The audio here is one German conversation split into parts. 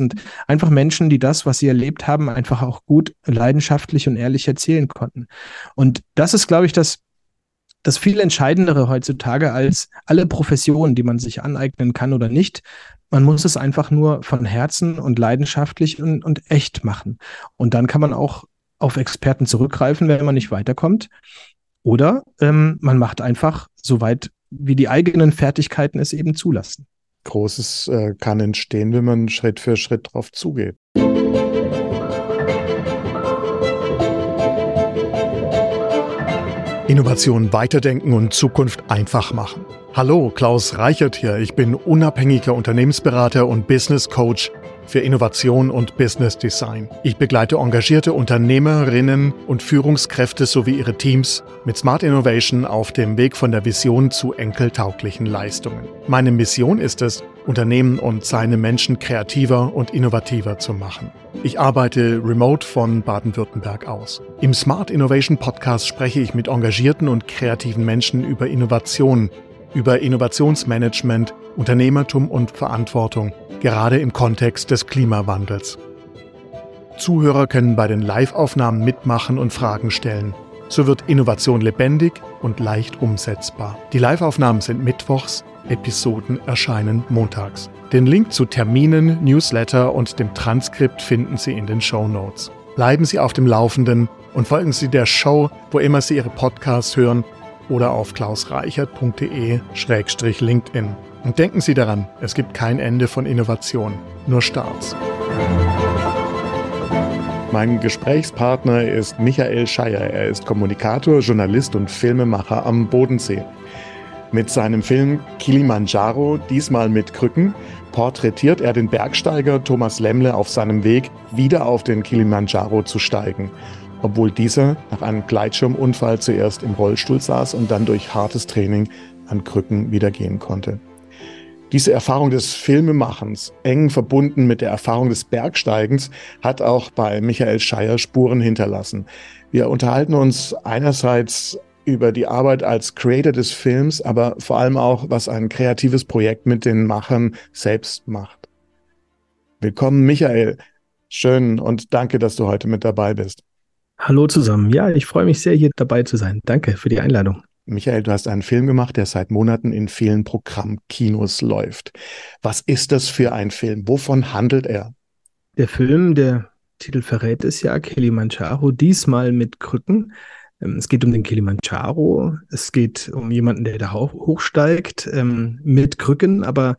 sind einfach Menschen, die das, was sie erlebt haben, einfach auch gut, leidenschaftlich und ehrlich erzählen konnten. Und das ist, glaube ich, das, das viel Entscheidendere heutzutage als alle Professionen, die man sich aneignen kann oder nicht. Man muss es einfach nur von Herzen und leidenschaftlich und, und echt machen. Und dann kann man auch auf Experten zurückgreifen, wenn man nicht weiterkommt. Oder ähm, man macht einfach so weit, wie die eigenen Fertigkeiten es eben zulassen. Großes äh, kann entstehen, wenn man Schritt für Schritt drauf zugeht. Innovation weiterdenken und Zukunft einfach machen. Hallo, Klaus Reichert hier. Ich bin unabhängiger Unternehmensberater und Business Coach für Innovation und Business Design. Ich begleite engagierte Unternehmerinnen und Führungskräfte sowie ihre Teams mit Smart Innovation auf dem Weg von der Vision zu enkeltauglichen Leistungen. Meine Mission ist es, Unternehmen und seine Menschen kreativer und innovativer zu machen. Ich arbeite remote von Baden-Württemberg aus. Im Smart Innovation Podcast spreche ich mit engagierten und kreativen Menschen über Innovation, über Innovationsmanagement, Unternehmertum und Verantwortung, gerade im Kontext des Klimawandels. Zuhörer können bei den Live-Aufnahmen mitmachen und Fragen stellen. So wird Innovation lebendig und leicht umsetzbar. Die Live-Aufnahmen sind mittwochs, Episoden erscheinen montags. Den Link zu Terminen, Newsletter und dem Transkript finden Sie in den Show Notes. Bleiben Sie auf dem Laufenden und folgen Sie der Show, wo immer Sie Ihre Podcasts hören oder auf klausreichert.de-linkedin. Und denken Sie daran, es gibt kein Ende von Innovation, nur Starts. Mein Gesprächspartner ist Michael Scheier. Er ist Kommunikator, Journalist und Filmemacher am Bodensee. Mit seinem Film Kilimanjaro, diesmal mit Krücken, porträtiert er den Bergsteiger Thomas Lemmle auf seinem Weg, wieder auf den Kilimanjaro zu steigen obwohl dieser nach einem Gleitschirmunfall zuerst im Rollstuhl saß und dann durch hartes Training an Krücken wieder gehen konnte. Diese Erfahrung des Filmemachens, eng verbunden mit der Erfahrung des Bergsteigens, hat auch bei Michael Scheier Spuren hinterlassen. Wir unterhalten uns einerseits über die Arbeit als Creator des Films, aber vor allem auch, was ein kreatives Projekt mit den Machern selbst macht. Willkommen, Michael. Schön und danke, dass du heute mit dabei bist. Hallo zusammen. Ja, ich freue mich sehr, hier dabei zu sein. Danke für die Einladung. Michael, du hast einen Film gemacht, der seit Monaten in vielen Programmkinos läuft. Was ist das für ein Film? Wovon handelt er? Der Film, der Titel verrät es ja, Kilimanjaro, diesmal mit Krücken. Ähm, es geht um den Kilimanjaro. Es geht um jemanden, der da hochsteigt ähm, mit Krücken, aber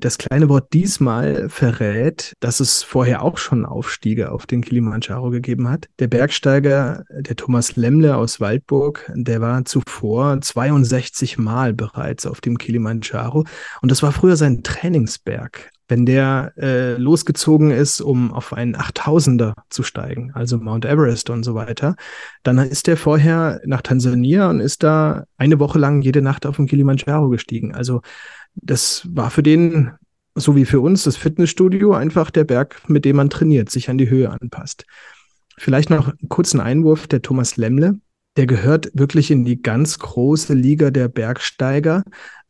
das kleine Wort diesmal verrät, dass es vorher auch schon Aufstiege auf den Kilimanjaro gegeben hat. Der Bergsteiger, der Thomas Lemmle aus Waldburg, der war zuvor 62 Mal bereits auf dem Kilimanjaro und das war früher sein Trainingsberg. Wenn der äh, losgezogen ist, um auf einen 8000er zu steigen, also Mount Everest und so weiter, dann ist er vorher nach Tansania und ist da eine Woche lang jede Nacht auf dem Kilimanjaro gestiegen. Also das war für den, so wie für uns, das Fitnessstudio einfach der Berg, mit dem man trainiert, sich an die Höhe anpasst. Vielleicht noch einen kurzen Einwurf, der Thomas Lemmle, der gehört wirklich in die ganz große Liga der Bergsteiger,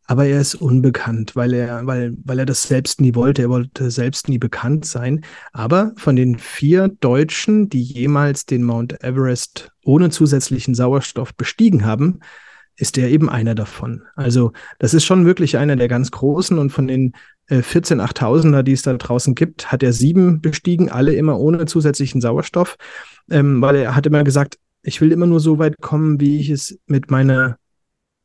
aber er ist unbekannt, weil er, weil, weil er das selbst nie wollte. Er wollte selbst nie bekannt sein. Aber von den vier Deutschen, die jemals den Mount Everest ohne zusätzlichen Sauerstoff bestiegen haben, ist er eben einer davon. Also das ist schon wirklich einer der ganz großen und von den äh, 14 8000er, die es da draußen gibt, hat er sieben bestiegen, alle immer ohne zusätzlichen Sauerstoff, ähm, weil er hat immer gesagt, ich will immer nur so weit kommen, wie ich es mit meiner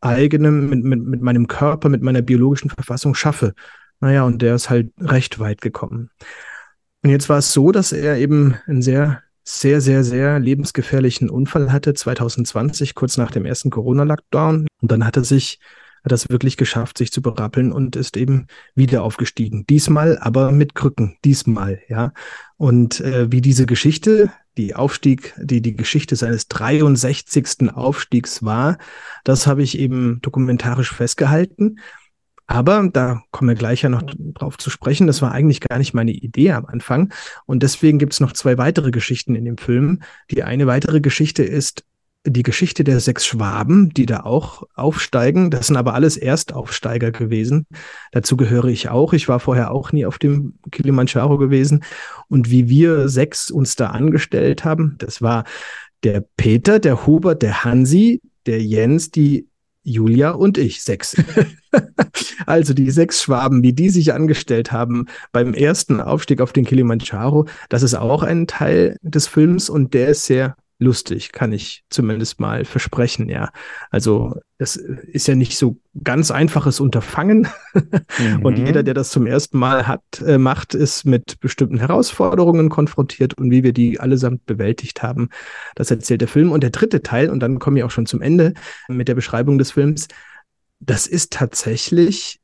eigenen, mit, mit, mit meinem Körper, mit meiner biologischen Verfassung schaffe. Naja, und der ist halt recht weit gekommen. Und jetzt war es so, dass er eben ein sehr sehr, sehr, sehr lebensgefährlichen Unfall hatte 2020, kurz nach dem ersten Corona-Lockdown. Und dann hat er sich, hat es wirklich geschafft, sich zu berappeln und ist eben wieder aufgestiegen. Diesmal aber mit Krücken, diesmal, ja. Und äh, wie diese Geschichte, die Aufstieg, die, die Geschichte seines 63. Aufstiegs war, das habe ich eben dokumentarisch festgehalten. Aber da kommen wir gleich ja noch drauf zu sprechen. Das war eigentlich gar nicht meine Idee am Anfang. Und deswegen gibt es noch zwei weitere Geschichten in dem Film. Die eine weitere Geschichte ist die Geschichte der sechs Schwaben, die da auch aufsteigen. Das sind aber alles Erstaufsteiger gewesen. Dazu gehöre ich auch. Ich war vorher auch nie auf dem Kilimanjaro gewesen. Und wie wir sechs uns da angestellt haben, das war der Peter, der Hubert, der Hansi, der Jens, die Julia und ich, sechs. also die sechs Schwaben, wie die sich angestellt haben beim ersten Aufstieg auf den Kilimanjaro, das ist auch ein Teil des Films und der ist sehr lustig, kann ich zumindest mal versprechen, ja. Also das ist ja nicht so ganz einfaches Unterfangen. Mhm. Und jeder, der das zum ersten Mal hat, äh, macht, ist mit bestimmten Herausforderungen konfrontiert und wie wir die allesamt bewältigt haben. Das erzählt der Film. Und der dritte Teil, und dann komme ich auch schon zum Ende mit der Beschreibung des Films, das ist tatsächlich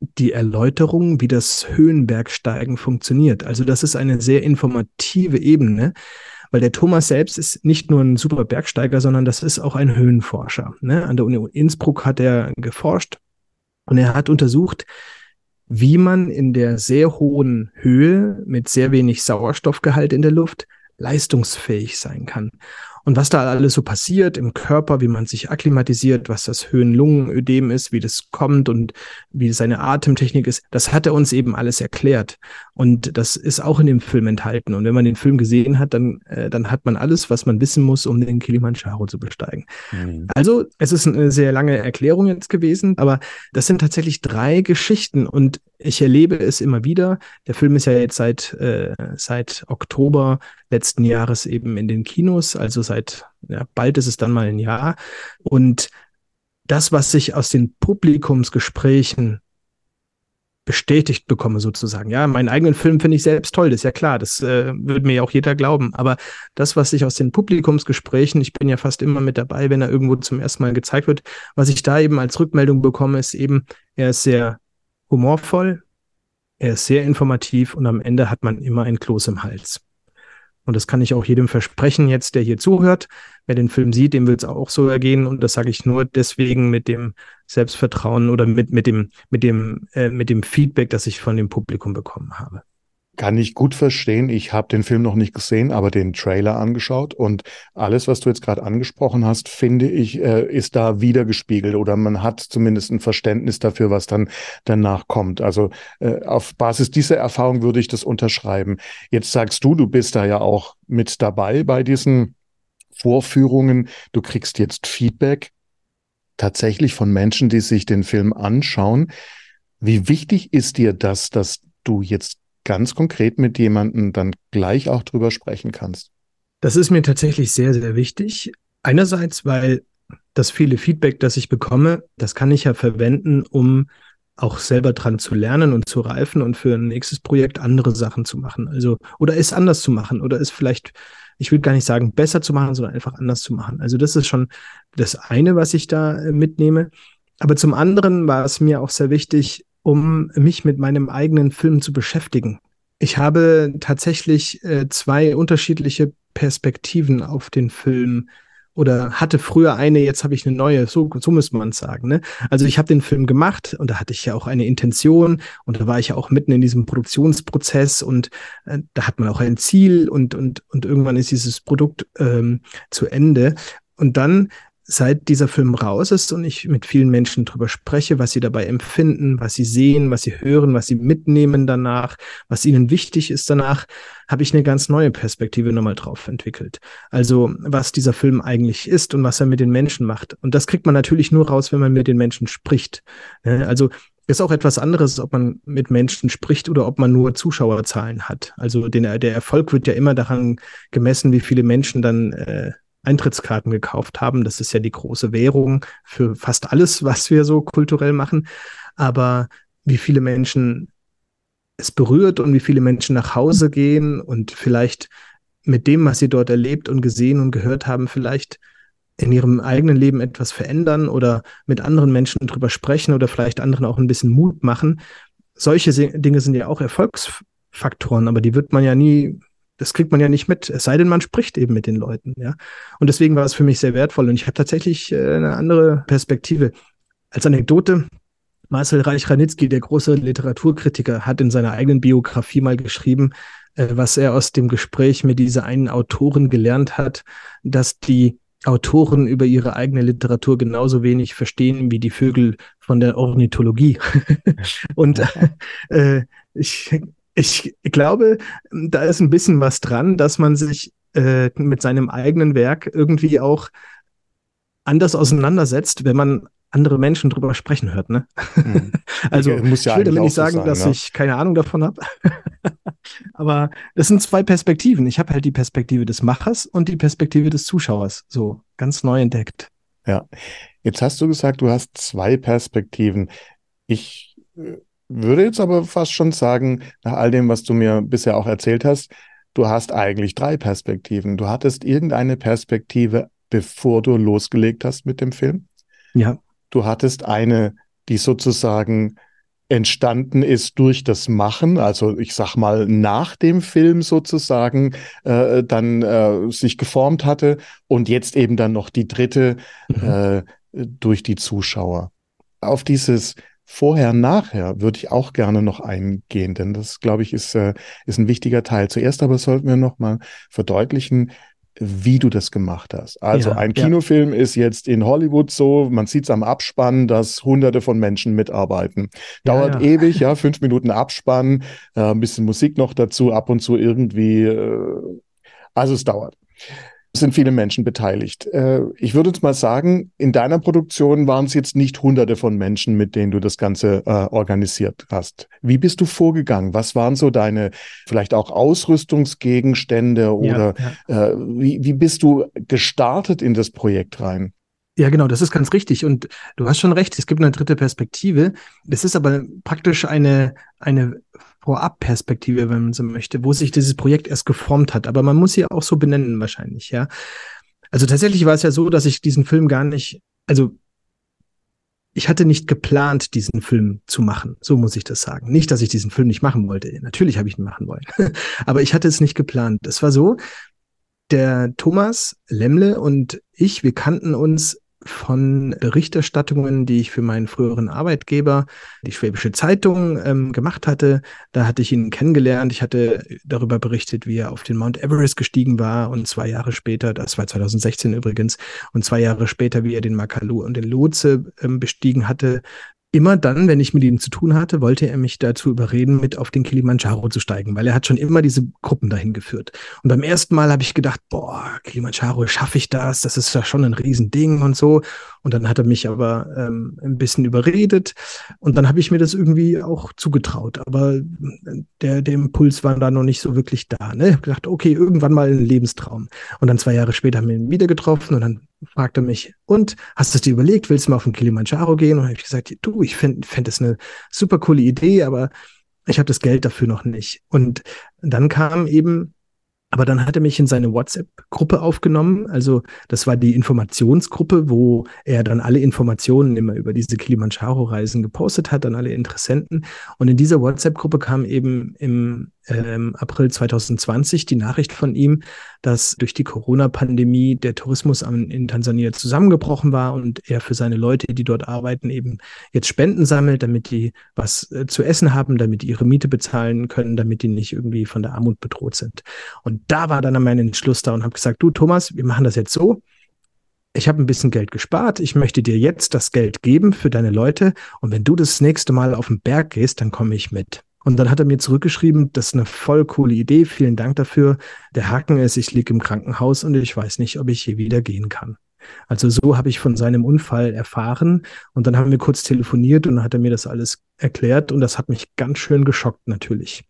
die Erläuterung, wie das Höhenbergsteigen funktioniert. Also das ist eine sehr informative Ebene weil der Thomas selbst ist nicht nur ein super Bergsteiger, sondern das ist auch ein Höhenforscher. Ne? An der Uni Innsbruck hat er geforscht und er hat untersucht, wie man in der sehr hohen Höhe mit sehr wenig Sauerstoffgehalt in der Luft leistungsfähig sein kann. Und was da alles so passiert im Körper, wie man sich akklimatisiert, was das Höhenlungenödem ist, wie das kommt und wie seine Atemtechnik ist, das hat er uns eben alles erklärt. Und das ist auch in dem Film enthalten. Und wenn man den Film gesehen hat, dann, äh, dann hat man alles, was man wissen muss, um den Kilimanjaro zu besteigen. Mhm. Also, es ist eine sehr lange Erklärung jetzt gewesen, aber das sind tatsächlich drei Geschichten und ich erlebe es immer wieder. Der Film ist ja jetzt seit, äh, seit Oktober letzten Jahres eben in den Kinos, also seit, ja, bald ist es dann mal ein Jahr. Und das, was ich aus den Publikumsgesprächen bestätigt bekomme, sozusagen. Ja, meinen eigenen Film finde ich selbst toll, das ist ja klar, das äh, würde mir ja auch jeder glauben. Aber das, was ich aus den Publikumsgesprächen, ich bin ja fast immer mit dabei, wenn er irgendwo zum ersten Mal gezeigt wird, was ich da eben als Rückmeldung bekomme, ist eben, er ist sehr humorvoll, er ist sehr informativ und am Ende hat man immer ein Kloß im Hals. Und das kann ich auch jedem versprechen jetzt, der hier zuhört. Wer den Film sieht, dem wird es auch so ergehen. Und das sage ich nur deswegen mit dem Selbstvertrauen oder mit, mit dem, mit dem, äh, mit dem Feedback, das ich von dem Publikum bekommen habe. Kann ich gut verstehen. Ich habe den Film noch nicht gesehen, aber den Trailer angeschaut und alles, was du jetzt gerade angesprochen hast, finde ich, äh, ist da wiedergespiegelt oder man hat zumindest ein Verständnis dafür, was dann danach kommt. Also äh, auf Basis dieser Erfahrung würde ich das unterschreiben. Jetzt sagst du, du bist da ja auch mit dabei bei diesen Vorführungen. Du kriegst jetzt Feedback tatsächlich von Menschen, die sich den Film anschauen. Wie wichtig ist dir das, dass du jetzt ganz konkret mit jemandem dann gleich auch drüber sprechen kannst? Das ist mir tatsächlich sehr, sehr wichtig. Einerseits, weil das viele Feedback, das ich bekomme, das kann ich ja verwenden, um auch selber dran zu lernen und zu reifen und für ein nächstes Projekt andere Sachen zu machen. Also, oder es anders zu machen oder es vielleicht, ich will gar nicht sagen, besser zu machen, sondern einfach anders zu machen. Also, das ist schon das eine, was ich da äh, mitnehme. Aber zum anderen war es mir auch sehr wichtig, um mich mit meinem eigenen Film zu beschäftigen. Ich habe tatsächlich äh, zwei unterschiedliche Perspektiven auf den Film oder hatte früher eine, jetzt habe ich eine neue, so, so müsste man sagen. Ne? Also ich habe den Film gemacht und da hatte ich ja auch eine Intention und da war ich ja auch mitten in diesem Produktionsprozess und äh, da hat man auch ein Ziel und, und, und irgendwann ist dieses Produkt ähm, zu Ende. Und dann seit dieser Film raus ist und ich mit vielen Menschen drüber spreche, was sie dabei empfinden, was sie sehen, was sie hören, was sie mitnehmen danach, was ihnen wichtig ist danach, habe ich eine ganz neue Perspektive nochmal drauf entwickelt. Also was dieser Film eigentlich ist und was er mit den Menschen macht. Und das kriegt man natürlich nur raus, wenn man mit den Menschen spricht. Also ist auch etwas anderes, ob man mit Menschen spricht oder ob man nur Zuschauerzahlen hat. Also den, der Erfolg wird ja immer daran gemessen, wie viele Menschen dann äh, Eintrittskarten gekauft haben. Das ist ja die große Währung für fast alles, was wir so kulturell machen. Aber wie viele Menschen es berührt und wie viele Menschen nach Hause gehen und vielleicht mit dem, was sie dort erlebt und gesehen und gehört haben, vielleicht in ihrem eigenen Leben etwas verändern oder mit anderen Menschen drüber sprechen oder vielleicht anderen auch ein bisschen Mut machen. Solche Dinge sind ja auch Erfolgsfaktoren, aber die wird man ja nie das kriegt man ja nicht mit, es sei denn, man spricht eben mit den Leuten, ja. Und deswegen war es für mich sehr wertvoll und ich habe tatsächlich äh, eine andere Perspektive. Als Anekdote, Marcel Reich-Ranitzky, der große Literaturkritiker, hat in seiner eigenen Biografie mal geschrieben, äh, was er aus dem Gespräch mit dieser einen Autorin gelernt hat, dass die Autoren über ihre eigene Literatur genauso wenig verstehen wie die Vögel von der Ornithologie. und äh, ich, ich glaube, da ist ein bisschen was dran, dass man sich äh, mit seinem eigenen Werk irgendwie auch anders auseinandersetzt, wenn man andere Menschen drüber sprechen hört. Ne? Mhm. also ja ich will damit nicht sagen, sein, dass ja? ich keine Ahnung davon habe. Aber das sind zwei Perspektiven. Ich habe halt die Perspektive des Machers und die Perspektive des Zuschauers. So ganz neu entdeckt. Ja. Jetzt hast du gesagt, du hast zwei Perspektiven. Ich äh, würde jetzt aber fast schon sagen, nach all dem, was du mir bisher auch erzählt hast, du hast eigentlich drei Perspektiven. Du hattest irgendeine Perspektive, bevor du losgelegt hast mit dem Film. Ja. Du hattest eine, die sozusagen entstanden ist durch das Machen, also ich sag mal nach dem Film sozusagen äh, dann äh, sich geformt hatte und jetzt eben dann noch die dritte mhm. äh, durch die Zuschauer. Auf dieses Vorher, nachher würde ich auch gerne noch eingehen, denn das, glaube ich, ist, äh, ist ein wichtiger Teil. Zuerst aber sollten wir noch mal verdeutlichen, wie du das gemacht hast. Also ja, ein Kinofilm ja. ist jetzt in Hollywood so, man sieht es am Abspann, dass hunderte von Menschen mitarbeiten. Dauert ja, ewig, ja, fünf Minuten Abspann, äh, ein bisschen Musik noch dazu, ab und zu irgendwie, äh, also es dauert sind viele Menschen beteiligt. Äh, ich würde jetzt mal sagen, in deiner Produktion waren es jetzt nicht hunderte von Menschen, mit denen du das Ganze äh, organisiert hast. Wie bist du vorgegangen? Was waren so deine vielleicht auch Ausrüstungsgegenstände oder ja, ja. Äh, wie, wie bist du gestartet in das Projekt rein? Ja, genau, das ist ganz richtig. Und du hast schon recht, es gibt eine dritte Perspektive. Das ist aber praktisch eine, eine Vorab-Perspektive, wenn man so möchte, wo sich dieses Projekt erst geformt hat. Aber man muss sie auch so benennen wahrscheinlich, ja. Also tatsächlich war es ja so, dass ich diesen Film gar nicht, also ich hatte nicht geplant, diesen Film zu machen. So muss ich das sagen. Nicht, dass ich diesen Film nicht machen wollte. Natürlich habe ich ihn machen wollen. Aber ich hatte es nicht geplant. Es war so, der Thomas Lemle und ich, wir kannten uns von Berichterstattungen, die ich für meinen früheren Arbeitgeber, die Schwäbische Zeitung, ähm, gemacht hatte. Da hatte ich ihn kennengelernt. Ich hatte darüber berichtet, wie er auf den Mount Everest gestiegen war und zwei Jahre später, das war 2016 übrigens, und zwei Jahre später, wie er den Makalu und den Lotse ähm, bestiegen hatte, immer dann, wenn ich mit ihm zu tun hatte, wollte er mich dazu überreden, mit auf den Kilimanjaro zu steigen, weil er hat schon immer diese Gruppen dahin geführt. Und beim ersten Mal habe ich gedacht, boah, Kilimanjaro, schaffe ich das? Das ist ja schon ein Riesending und so. Und dann hat er mich aber ähm, ein bisschen überredet und dann habe ich mir das irgendwie auch zugetraut. Aber äh, der, der Impuls war da noch nicht so wirklich da. Ne? Ich habe gedacht, okay, irgendwann mal ein Lebenstraum. Und dann zwei Jahre später haben wir ihn wieder getroffen und dann fragte mich, und hast du dir überlegt, willst du mal auf den Kilimanjaro gehen? Und habe ich gesagt, du, ich fände fänd das eine super coole Idee, aber ich habe das Geld dafür noch nicht. Und dann kam eben aber dann hat er mich in seine WhatsApp-Gruppe aufgenommen. Also das war die Informationsgruppe, wo er dann alle Informationen immer über diese Kilimanjaro-Reisen gepostet hat an alle Interessenten. Und in dieser WhatsApp-Gruppe kam eben im ähm, April 2020 die Nachricht von ihm, dass durch die Corona-Pandemie der Tourismus in Tansania zusammengebrochen war und er für seine Leute, die dort arbeiten, eben jetzt Spenden sammelt, damit die was äh, zu essen haben, damit die ihre Miete bezahlen können, damit die nicht irgendwie von der Armut bedroht sind. Und da war dann mein Entschluss da und habe gesagt, du Thomas, wir machen das jetzt so. Ich habe ein bisschen Geld gespart. Ich möchte dir jetzt das Geld geben für deine Leute. Und wenn du das nächste Mal auf den Berg gehst, dann komme ich mit. Und dann hat er mir zurückgeschrieben, das ist eine voll coole Idee, vielen Dank dafür. Der Haken ist, ich liege im Krankenhaus und ich weiß nicht, ob ich je wieder gehen kann. Also so habe ich von seinem Unfall erfahren und dann haben wir kurz telefoniert und dann hat er mir das alles erklärt und das hat mich ganz schön geschockt natürlich.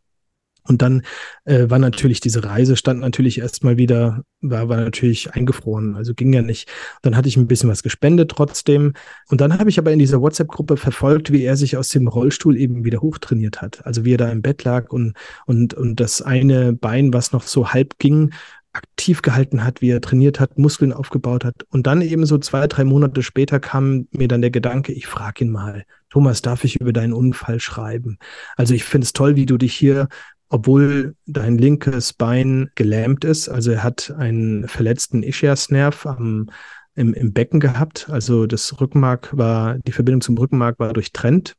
Und dann äh, war natürlich diese Reise, stand natürlich erstmal wieder, war, war natürlich eingefroren, also ging ja nicht. Dann hatte ich ein bisschen was gespendet trotzdem. Und dann habe ich aber in dieser WhatsApp-Gruppe verfolgt, wie er sich aus dem Rollstuhl eben wieder hochtrainiert hat. Also wie er da im Bett lag und, und, und das eine Bein, was noch so halb ging, aktiv gehalten hat, wie er trainiert hat, Muskeln aufgebaut hat. Und dann eben so zwei, drei Monate später kam mir dann der Gedanke, ich frage ihn mal, Thomas, darf ich über deinen Unfall schreiben? Also ich finde es toll, wie du dich hier obwohl dein linkes Bein gelähmt ist. Also er hat einen verletzten Ischiasnerv am, im, im Becken gehabt. Also das Rückenmark war, die Verbindung zum Rückenmark war durchtrennt.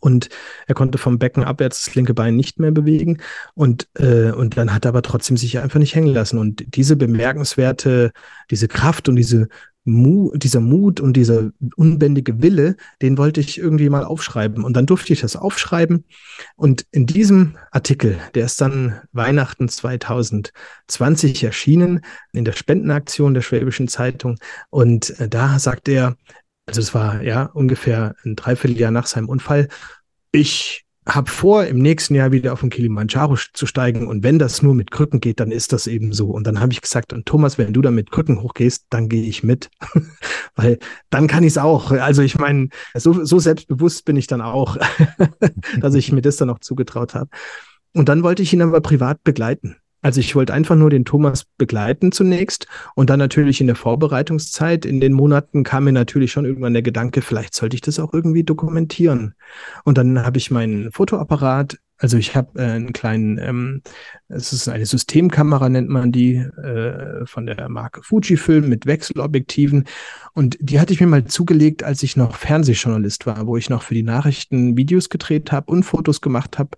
und er konnte vom Becken abwärts das linke Bein nicht mehr bewegen und, äh, und dann hat er aber trotzdem sich einfach nicht hängen lassen. Und diese bemerkenswerte, diese Kraft und diese Mu dieser Mut und dieser unbändige Wille, den wollte ich irgendwie mal aufschreiben. Und dann durfte ich das aufschreiben. Und in diesem Artikel, der ist dann Weihnachten 2020 erschienen, in der Spendenaktion der Schwäbischen Zeitung. Und äh, da sagt er, also es war ja ungefähr ein Dreivierteljahr nach seinem Unfall, ich habe vor, im nächsten Jahr wieder auf den Kilimanjaro zu steigen. Und wenn das nur mit Krücken geht, dann ist das eben so. Und dann habe ich gesagt, und Thomas, wenn du da mit Krücken hochgehst, dann gehe ich mit. Weil dann kann ich es auch. Also ich meine, so, so selbstbewusst bin ich dann auch, dass ich mir das dann auch zugetraut habe. Und dann wollte ich ihn aber privat begleiten. Also ich wollte einfach nur den Thomas begleiten zunächst und dann natürlich in der Vorbereitungszeit, in den Monaten kam mir natürlich schon irgendwann der Gedanke, vielleicht sollte ich das auch irgendwie dokumentieren. Und dann habe ich meinen Fotoapparat, also ich habe äh, einen kleinen, ähm, es ist eine Systemkamera, nennt man die, äh, von der Marke Fujifilm mit Wechselobjektiven. Und die hatte ich mir mal zugelegt, als ich noch Fernsehjournalist war, wo ich noch für die Nachrichten Videos gedreht habe und Fotos gemacht habe.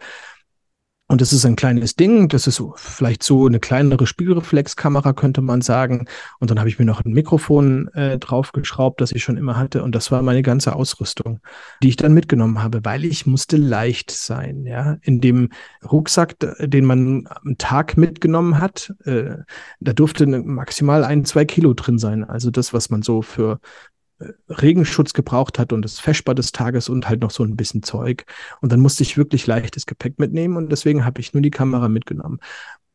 Und das ist ein kleines Ding, das ist vielleicht so eine kleinere Spiegelreflexkamera, könnte man sagen. Und dann habe ich mir noch ein Mikrofon äh, draufgeschraubt, das ich schon immer hatte. Und das war meine ganze Ausrüstung, die ich dann mitgenommen habe, weil ich musste leicht sein. Ja, in dem Rucksack, den man am Tag mitgenommen hat, äh, da durfte maximal ein, zwei Kilo drin sein. Also das, was man so für Regenschutz gebraucht hat und das Feschbar des Tages und halt noch so ein bisschen Zeug. Und dann musste ich wirklich leichtes Gepäck mitnehmen und deswegen habe ich nur die Kamera mitgenommen.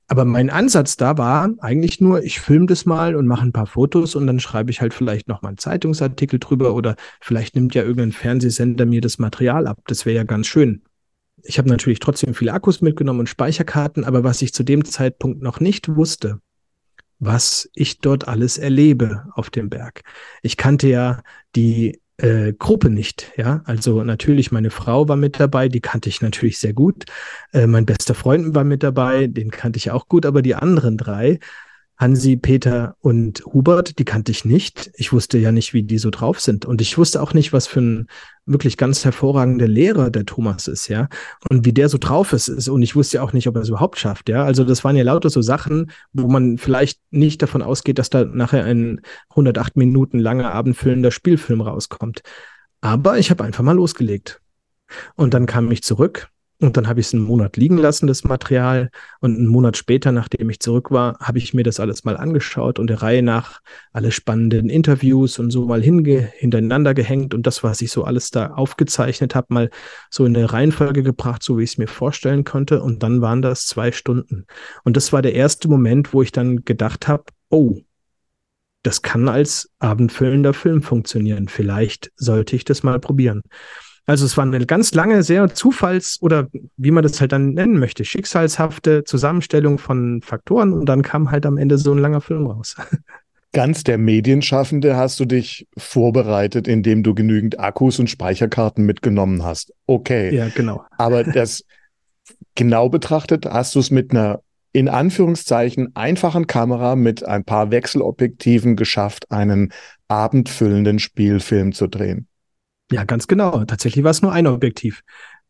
Aber mein Ansatz da war eigentlich nur, ich filme das mal und mache ein paar Fotos und dann schreibe ich halt vielleicht noch mal einen Zeitungsartikel drüber oder vielleicht nimmt ja irgendein Fernsehsender mir das Material ab. Das wäre ja ganz schön. Ich habe natürlich trotzdem viele Akkus mitgenommen und Speicherkarten, aber was ich zu dem Zeitpunkt noch nicht wusste, was ich dort alles erlebe auf dem Berg. Ich kannte ja die äh, Gruppe nicht, ja. Also natürlich, meine Frau war mit dabei, die kannte ich natürlich sehr gut. Äh, mein bester Freund war mit dabei, den kannte ich auch gut, aber die anderen drei Hansi, Peter und Hubert, die kannte ich nicht. Ich wusste ja nicht, wie die so drauf sind. Und ich wusste auch nicht, was für ein wirklich ganz hervorragender Lehrer der Thomas ist, ja. Und wie der so drauf ist. Und ich wusste ja auch nicht, ob er es überhaupt schafft, ja. Also das waren ja lauter so Sachen, wo man vielleicht nicht davon ausgeht, dass da nachher ein 108 Minuten langer abendfüllender Spielfilm rauskommt. Aber ich habe einfach mal losgelegt. Und dann kam ich zurück und dann habe ich es einen Monat liegen lassen, das Material. Und einen Monat später, nachdem ich zurück war, habe ich mir das alles mal angeschaut und der Reihe nach alle spannenden Interviews und so mal hinge hintereinander gehängt und das, was ich so alles da aufgezeichnet habe, mal so in eine Reihenfolge gebracht, so wie ich es mir vorstellen konnte. Und dann waren das zwei Stunden. Und das war der erste Moment, wo ich dann gedacht habe, oh, das kann als abendfüllender Film funktionieren. Vielleicht sollte ich das mal probieren. Also es war eine ganz lange, sehr Zufalls- oder wie man das halt dann nennen möchte, schicksalshafte Zusammenstellung von Faktoren und dann kam halt am Ende so ein langer Film raus. Ganz der Medienschaffende hast du dich vorbereitet, indem du genügend Akkus und Speicherkarten mitgenommen hast. Okay. Ja, genau. Aber das genau betrachtet hast du es mit einer in Anführungszeichen einfachen Kamera mit ein paar Wechselobjektiven geschafft, einen abendfüllenden Spielfilm zu drehen. Ja, ganz genau. Tatsächlich war es nur ein Objektiv.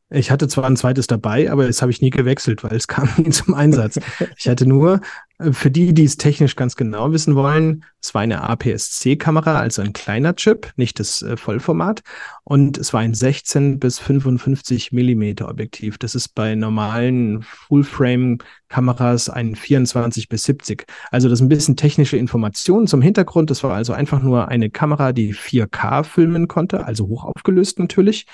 Ich hatte zwar ein zweites dabei, aber das habe ich nie gewechselt, weil es kam nie zum Einsatz. Ich hatte nur, äh, für die, die es technisch ganz genau wissen wollen, es war eine APS-C-Kamera, also ein kleiner Chip, nicht das äh, Vollformat. Und es war ein 16 bis 55 Millimeter Objektiv. Das ist bei normalen Full-Frame-Kameras ein 24 bis 70. Also das ist ein bisschen technische Information zum Hintergrund. Das war also einfach nur eine Kamera, die 4K filmen konnte, also hoch aufgelöst natürlich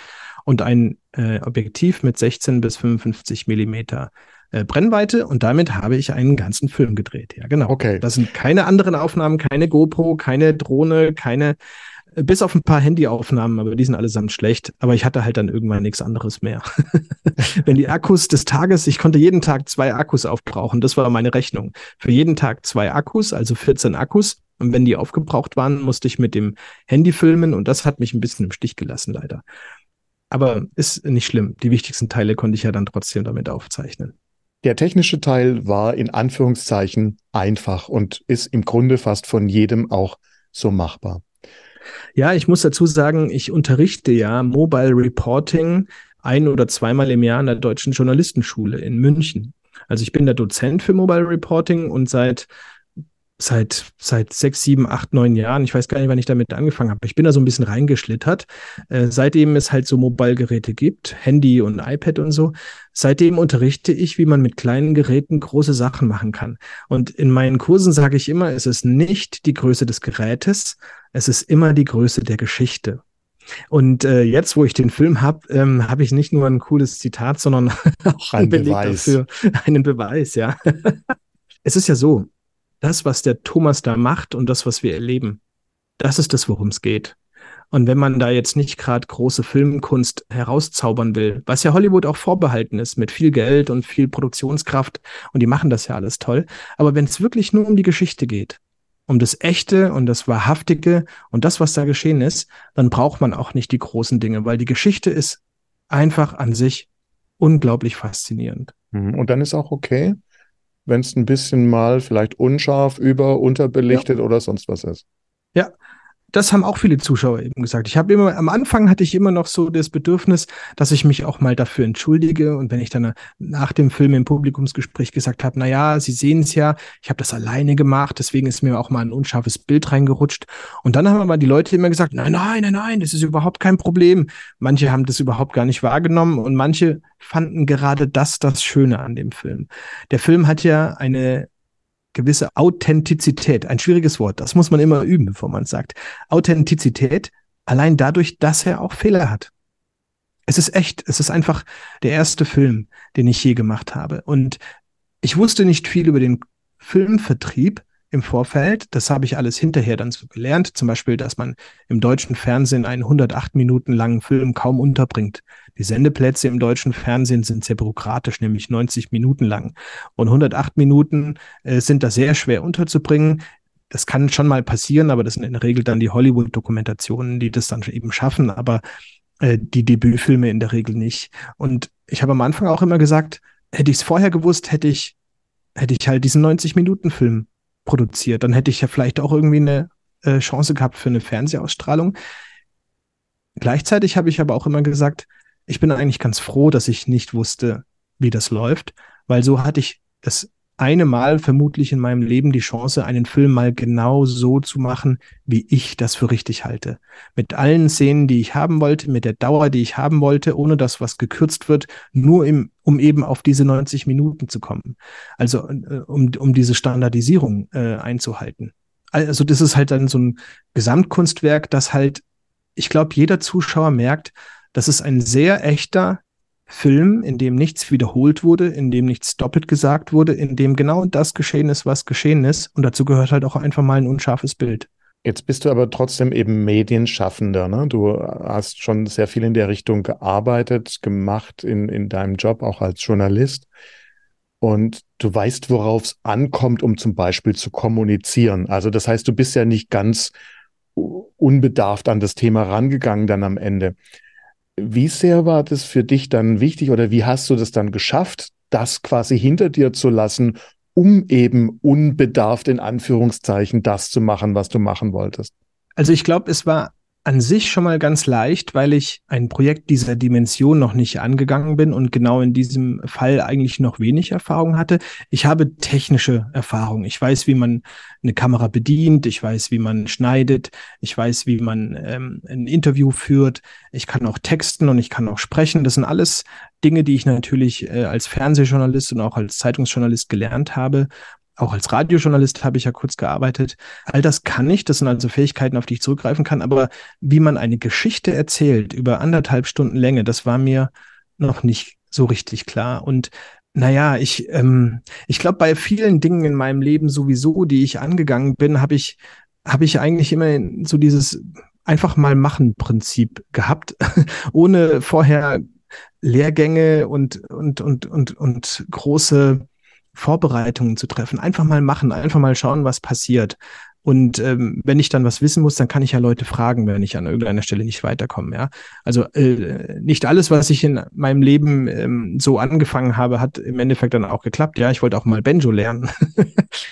und ein äh, Objektiv mit 16 bis 55 Millimeter äh, Brennweite und damit habe ich einen ganzen Film gedreht. Ja, genau. Okay. Das sind keine anderen Aufnahmen, keine GoPro, keine Drohne, keine äh, bis auf ein paar Handyaufnahmen, aber die sind allesamt schlecht. Aber ich hatte halt dann irgendwann nichts anderes mehr. Wenn die Akkus des Tages, ich konnte jeden Tag zwei Akkus aufbrauchen, das war meine Rechnung. Für jeden Tag zwei Akkus, also 14 Akkus. Und wenn die aufgebraucht waren, musste ich mit dem Handy filmen und das hat mich ein bisschen im Stich gelassen, leider. Aber ist nicht schlimm. Die wichtigsten Teile konnte ich ja dann trotzdem damit aufzeichnen. Der technische Teil war in Anführungszeichen einfach und ist im Grunde fast von jedem auch so machbar. Ja, ich muss dazu sagen, ich unterrichte ja Mobile Reporting ein oder zweimal im Jahr an der Deutschen Journalistenschule in München. Also ich bin der Dozent für Mobile Reporting und seit seit, seit sechs, sieben, acht, neun Jahren. Ich weiß gar nicht, wann ich damit angefangen habe. Ich bin da so ein bisschen reingeschlittert. Äh, seitdem es halt so Mobile-Geräte gibt, Handy und iPad und so, seitdem unterrichte ich, wie man mit kleinen Geräten große Sachen machen kann. Und in meinen Kursen sage ich immer, es ist nicht die Größe des Gerätes, es ist immer die Größe der Geschichte. Und äh, jetzt, wo ich den Film habe, ähm, habe ich nicht nur ein cooles Zitat, sondern auch ein Beleg Beweis. dafür, einen Beweis, ja. es ist ja so, das, was der Thomas da macht und das, was wir erleben, das ist das, worum es geht. Und wenn man da jetzt nicht gerade große Filmkunst herauszaubern will, was ja Hollywood auch vorbehalten ist, mit viel Geld und viel Produktionskraft, und die machen das ja alles toll, aber wenn es wirklich nur um die Geschichte geht, um das Echte und das Wahrhaftige und das, was da geschehen ist, dann braucht man auch nicht die großen Dinge, weil die Geschichte ist einfach an sich unglaublich faszinierend. Mhm. Und dann ist auch okay, wenn es ein bisschen mal vielleicht unscharf, über, unterbelichtet ja. oder sonst was ist. Ja, das haben auch viele Zuschauer eben gesagt. Ich habe immer, am Anfang hatte ich immer noch so das Bedürfnis, dass ich mich auch mal dafür entschuldige. Und wenn ich dann nach dem Film im Publikumsgespräch gesagt habe, na ja, Sie sehen es ja, ich habe das alleine gemacht, deswegen ist mir auch mal ein unscharfes Bild reingerutscht. Und dann haben aber die Leute immer gesagt, nein, nein, nein, nein, das ist überhaupt kein Problem. Manche haben das überhaupt gar nicht wahrgenommen und manche fanden gerade das das Schöne an dem Film. Der Film hat ja eine gewisse Authentizität. Ein schwieriges Wort, das muss man immer üben, bevor man es sagt. Authentizität allein dadurch, dass er auch Fehler hat. Es ist echt, es ist einfach der erste Film, den ich je gemacht habe. Und ich wusste nicht viel über den Filmvertrieb, im Vorfeld. Das habe ich alles hinterher dann so gelernt. Zum Beispiel, dass man im deutschen Fernsehen einen 108 Minuten langen Film kaum unterbringt. Die Sendeplätze im deutschen Fernsehen sind sehr bürokratisch, nämlich 90 Minuten lang. Und 108 Minuten äh, sind da sehr schwer unterzubringen. Das kann schon mal passieren, aber das sind in der Regel dann die Hollywood-Dokumentationen, die das dann eben schaffen, aber äh, die Debütfilme in der Regel nicht. Und ich habe am Anfang auch immer gesagt, hätte ich es vorher gewusst, hätte ich, hätte ich halt diesen 90-Minuten-Film produziert. Dann hätte ich ja vielleicht auch irgendwie eine äh, Chance gehabt für eine Fernsehausstrahlung. Gleichzeitig habe ich aber auch immer gesagt, ich bin eigentlich ganz froh, dass ich nicht wusste, wie das läuft, weil so hatte ich das eine Mal vermutlich in meinem Leben die Chance, einen Film mal genau so zu machen, wie ich das für richtig halte. Mit allen Szenen, die ich haben wollte, mit der Dauer, die ich haben wollte, ohne dass was gekürzt wird, nur im, um eben auf diese 90 Minuten zu kommen. Also äh, um, um diese Standardisierung äh, einzuhalten. Also das ist halt dann so ein Gesamtkunstwerk, das halt, ich glaube, jeder Zuschauer merkt, das ist ein sehr echter, Film, in dem nichts wiederholt wurde, in dem nichts doppelt gesagt wurde, in dem genau das geschehen ist, was geschehen ist. Und dazu gehört halt auch einfach mal ein unscharfes Bild. Jetzt bist du aber trotzdem eben Medienschaffender. Ne? Du hast schon sehr viel in der Richtung gearbeitet, gemacht in, in deinem Job, auch als Journalist. Und du weißt, worauf es ankommt, um zum Beispiel zu kommunizieren. Also das heißt, du bist ja nicht ganz unbedarft an das Thema rangegangen dann am Ende. Wie sehr war das für dich dann wichtig oder wie hast du das dann geschafft, das quasi hinter dir zu lassen, um eben unbedarft in Anführungszeichen das zu machen, was du machen wolltest? Also ich glaube, es war an sich schon mal ganz leicht, weil ich ein Projekt dieser Dimension noch nicht angegangen bin und genau in diesem Fall eigentlich noch wenig Erfahrung hatte. Ich habe technische Erfahrung. Ich weiß, wie man eine Kamera bedient. Ich weiß, wie man schneidet. Ich weiß, wie man ähm, ein Interview führt. Ich kann auch texten und ich kann auch sprechen. Das sind alles Dinge, die ich natürlich äh, als Fernsehjournalist und auch als Zeitungsjournalist gelernt habe auch als Radiojournalist habe ich ja kurz gearbeitet. All das kann ich, das sind also Fähigkeiten, auf die ich zurückgreifen kann. Aber wie man eine Geschichte erzählt über anderthalb Stunden Länge, das war mir noch nicht so richtig klar. Und naja, ich, ähm, ich glaube, bei vielen Dingen in meinem Leben sowieso, die ich angegangen bin, habe ich, habe ich eigentlich immer so dieses einfach mal machen Prinzip gehabt, ohne vorher Lehrgänge und, und, und, und, und große Vorbereitungen zu treffen. Einfach mal machen, einfach mal schauen, was passiert. Und ähm, wenn ich dann was wissen muss, dann kann ich ja Leute fragen, wenn ich an irgendeiner Stelle nicht weiterkomme. Ja, also äh, nicht alles, was ich in meinem Leben ähm, so angefangen habe, hat im Endeffekt dann auch geklappt. Ja, ich wollte auch mal Benjo lernen.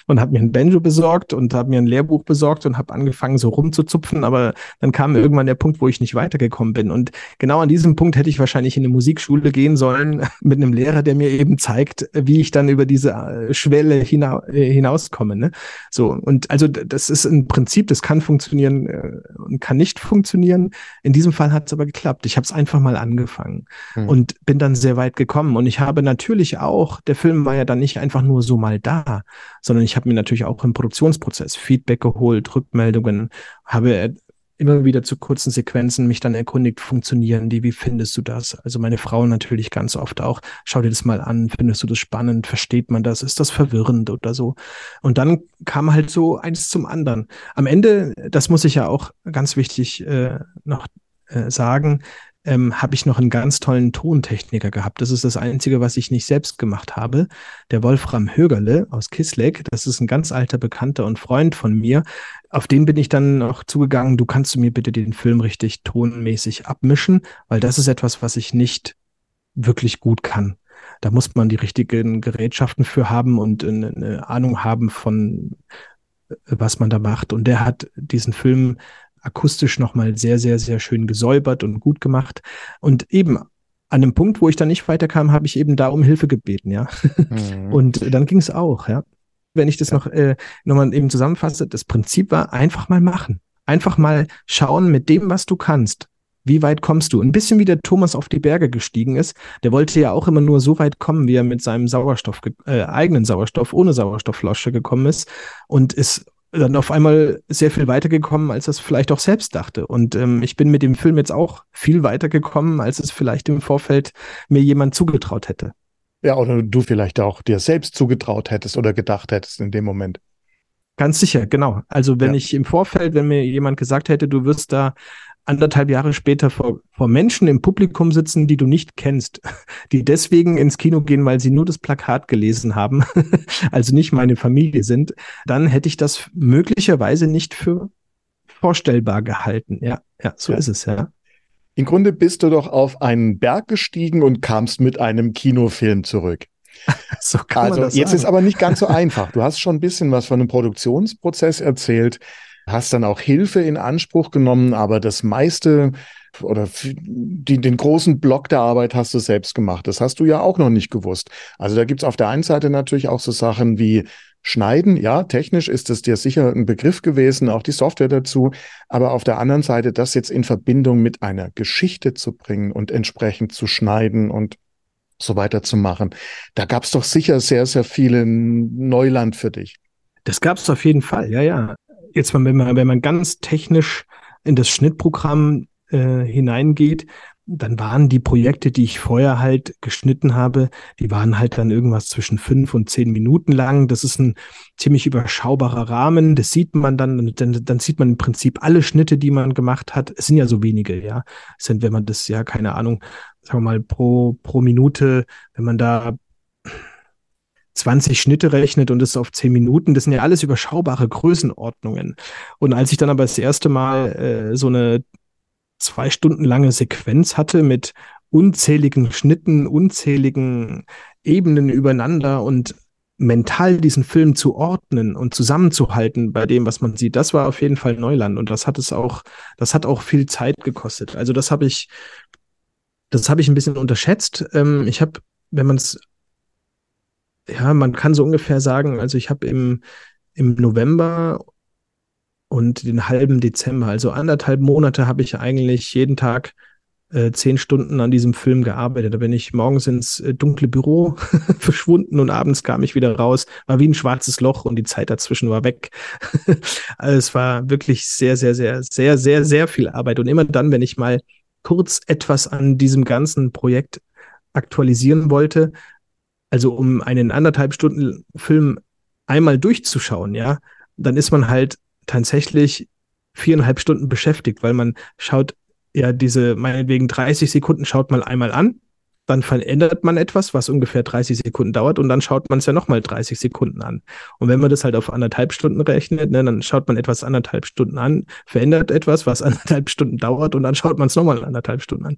und habe mir ein Banjo besorgt und habe mir ein Lehrbuch besorgt und habe angefangen so rumzuzupfen, aber dann kam irgendwann der Punkt, wo ich nicht weitergekommen bin und genau an diesem Punkt hätte ich wahrscheinlich in eine Musikschule gehen sollen mit einem Lehrer, der mir eben zeigt, wie ich dann über diese äh, Schwelle hina äh, hinauskomme. Ne? So und also das ist ein Prinzip, das kann funktionieren äh, und kann nicht funktionieren. In diesem Fall hat es aber geklappt. Ich habe es einfach mal angefangen hm. und bin dann sehr weit gekommen und ich habe natürlich auch, der Film war ja dann nicht einfach nur so mal da, sondern ich habe mir natürlich auch im Produktionsprozess Feedback geholt, Rückmeldungen, habe immer wieder zu kurzen Sequenzen mich dann erkundigt, funktionieren die, wie findest du das? Also meine Frau natürlich ganz oft auch, schau dir das mal an, findest du das spannend, versteht man das, ist das verwirrend oder so? Und dann kam halt so eins zum anderen. Am Ende, das muss ich ja auch ganz wichtig äh, noch äh, sagen, ähm, habe ich noch einen ganz tollen Tontechniker gehabt. Das ist das Einzige, was ich nicht selbst gemacht habe. Der Wolfram Högerle aus Kisleck, das ist ein ganz alter Bekannter und Freund von mir. Auf den bin ich dann auch zugegangen, du kannst du mir bitte den Film richtig tonmäßig abmischen, weil das ist etwas, was ich nicht wirklich gut kann. Da muss man die richtigen Gerätschaften für haben und eine, Ahnung haben von, äh, was man da macht. Und der hat diesen Film akustisch nochmal sehr, sehr, sehr schön gesäubert und gut gemacht. Und eben an dem Punkt, wo ich dann nicht weiterkam, habe ich eben da um Hilfe gebeten, ja. Mhm. Und dann ging es auch, ja. Wenn ich das ja. noch äh, nochmal eben zusammenfasse, das Prinzip war einfach mal machen. Einfach mal schauen mit dem, was du kannst. Wie weit kommst du? Ein bisschen wie der Thomas auf die Berge gestiegen ist. Der wollte ja auch immer nur so weit kommen, wie er mit seinem Sauerstoff, äh, eigenen Sauerstoff, ohne Sauerstoffflasche gekommen ist und ist dann auf einmal sehr viel weitergekommen, als es vielleicht auch selbst dachte. Und ähm, ich bin mit dem Film jetzt auch viel weitergekommen, als es vielleicht im Vorfeld mir jemand zugetraut hätte. Ja, oder du vielleicht auch dir selbst zugetraut hättest oder gedacht hättest in dem Moment. Ganz sicher, genau. Also wenn ja. ich im Vorfeld, wenn mir jemand gesagt hätte, du wirst da anderthalb Jahre später vor, vor Menschen im Publikum sitzen, die du nicht kennst, die deswegen ins Kino gehen, weil sie nur das Plakat gelesen haben, also nicht meine Familie sind, dann hätte ich das möglicherweise nicht für vorstellbar gehalten. Ja, ja, so ja. ist es, ja. Im Grunde bist du doch auf einen Berg gestiegen und kamst mit einem Kinofilm zurück. so kann also man das jetzt sagen. ist aber nicht ganz so einfach. Du hast schon ein bisschen was von einem Produktionsprozess erzählt hast dann auch Hilfe in Anspruch genommen, aber das meiste oder die, den großen Block der Arbeit hast du selbst gemacht. Das hast du ja auch noch nicht gewusst. Also da gibt's auf der einen Seite natürlich auch so Sachen wie Schneiden. Ja, technisch ist es dir sicher ein Begriff gewesen, auch die Software dazu. Aber auf der anderen Seite, das jetzt in Verbindung mit einer Geschichte zu bringen und entsprechend zu schneiden und so weiter zu machen, da gab's doch sicher sehr, sehr viele Neuland für dich. Das gab's auf jeden Fall, ja, ja jetzt wenn man, wenn man ganz technisch in das Schnittprogramm äh, hineingeht, dann waren die Projekte, die ich vorher halt geschnitten habe, die waren halt dann irgendwas zwischen fünf und zehn Minuten lang. Das ist ein ziemlich überschaubarer Rahmen. Das sieht man dann, dann, dann sieht man im Prinzip alle Schnitte, die man gemacht hat. Es sind ja so wenige, ja. Es sind, wenn man das ja, keine Ahnung, sagen wir mal, pro, pro Minute, wenn man da 20 Schnitte rechnet und es auf 10 Minuten, das sind ja alles überschaubare Größenordnungen. Und als ich dann aber das erste Mal äh, so eine zwei Stunden lange Sequenz hatte mit unzähligen Schnitten, unzähligen Ebenen übereinander und mental diesen Film zu ordnen und zusammenzuhalten bei dem, was man sieht, das war auf jeden Fall Neuland und das hat es auch, das hat auch viel Zeit gekostet. Also das habe ich, das habe ich ein bisschen unterschätzt. Ähm, ich habe, wenn man es ja, man kann so ungefähr sagen, also ich habe im, im November und den halben Dezember, also anderthalb Monate, habe ich eigentlich jeden Tag äh, zehn Stunden an diesem Film gearbeitet. Da bin ich morgens ins äh, dunkle Büro verschwunden und abends kam ich wieder raus. War wie ein schwarzes Loch und die Zeit dazwischen war weg. also es war wirklich sehr, sehr, sehr, sehr, sehr, sehr viel Arbeit. Und immer dann, wenn ich mal kurz etwas an diesem ganzen Projekt aktualisieren wollte, also um einen anderthalb Stunden Film einmal durchzuschauen, ja, dann ist man halt tatsächlich viereinhalb Stunden beschäftigt, weil man schaut ja diese meinetwegen 30 Sekunden schaut man einmal an dann verändert man etwas, was ungefähr 30 Sekunden dauert und dann schaut man es ja nochmal 30 Sekunden an. Und wenn man das halt auf anderthalb Stunden rechnet, ne, dann schaut man etwas anderthalb Stunden an, verändert etwas, was anderthalb Stunden dauert und dann schaut man es nochmal anderthalb Stunden an.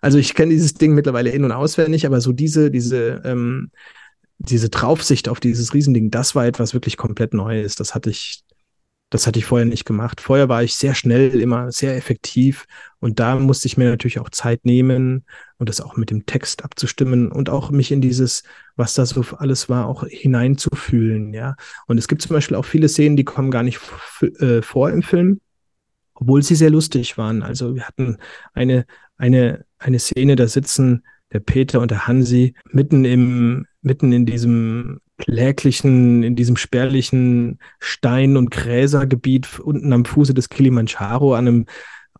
Also ich kenne dieses Ding mittlerweile in- und auswendig, aber so diese, diese, ähm, diese Draufsicht auf dieses Riesending, das war etwas wirklich komplett Neues. Das hatte ich, das hatte ich vorher nicht gemacht. Vorher war ich sehr schnell, immer sehr effektiv und da musste ich mir natürlich auch Zeit nehmen und das auch mit dem Text abzustimmen und auch mich in dieses, was da so alles war, auch hineinzufühlen, ja. Und es gibt zum Beispiel auch viele Szenen, die kommen gar nicht äh, vor im Film, obwohl sie sehr lustig waren. Also wir hatten eine, eine, eine Szene, da sitzen der Peter und der Hansi mitten im, mitten in diesem kläglichen, in diesem spärlichen Stein- und Gräsergebiet unten am Fuße des Kilimanjaro an einem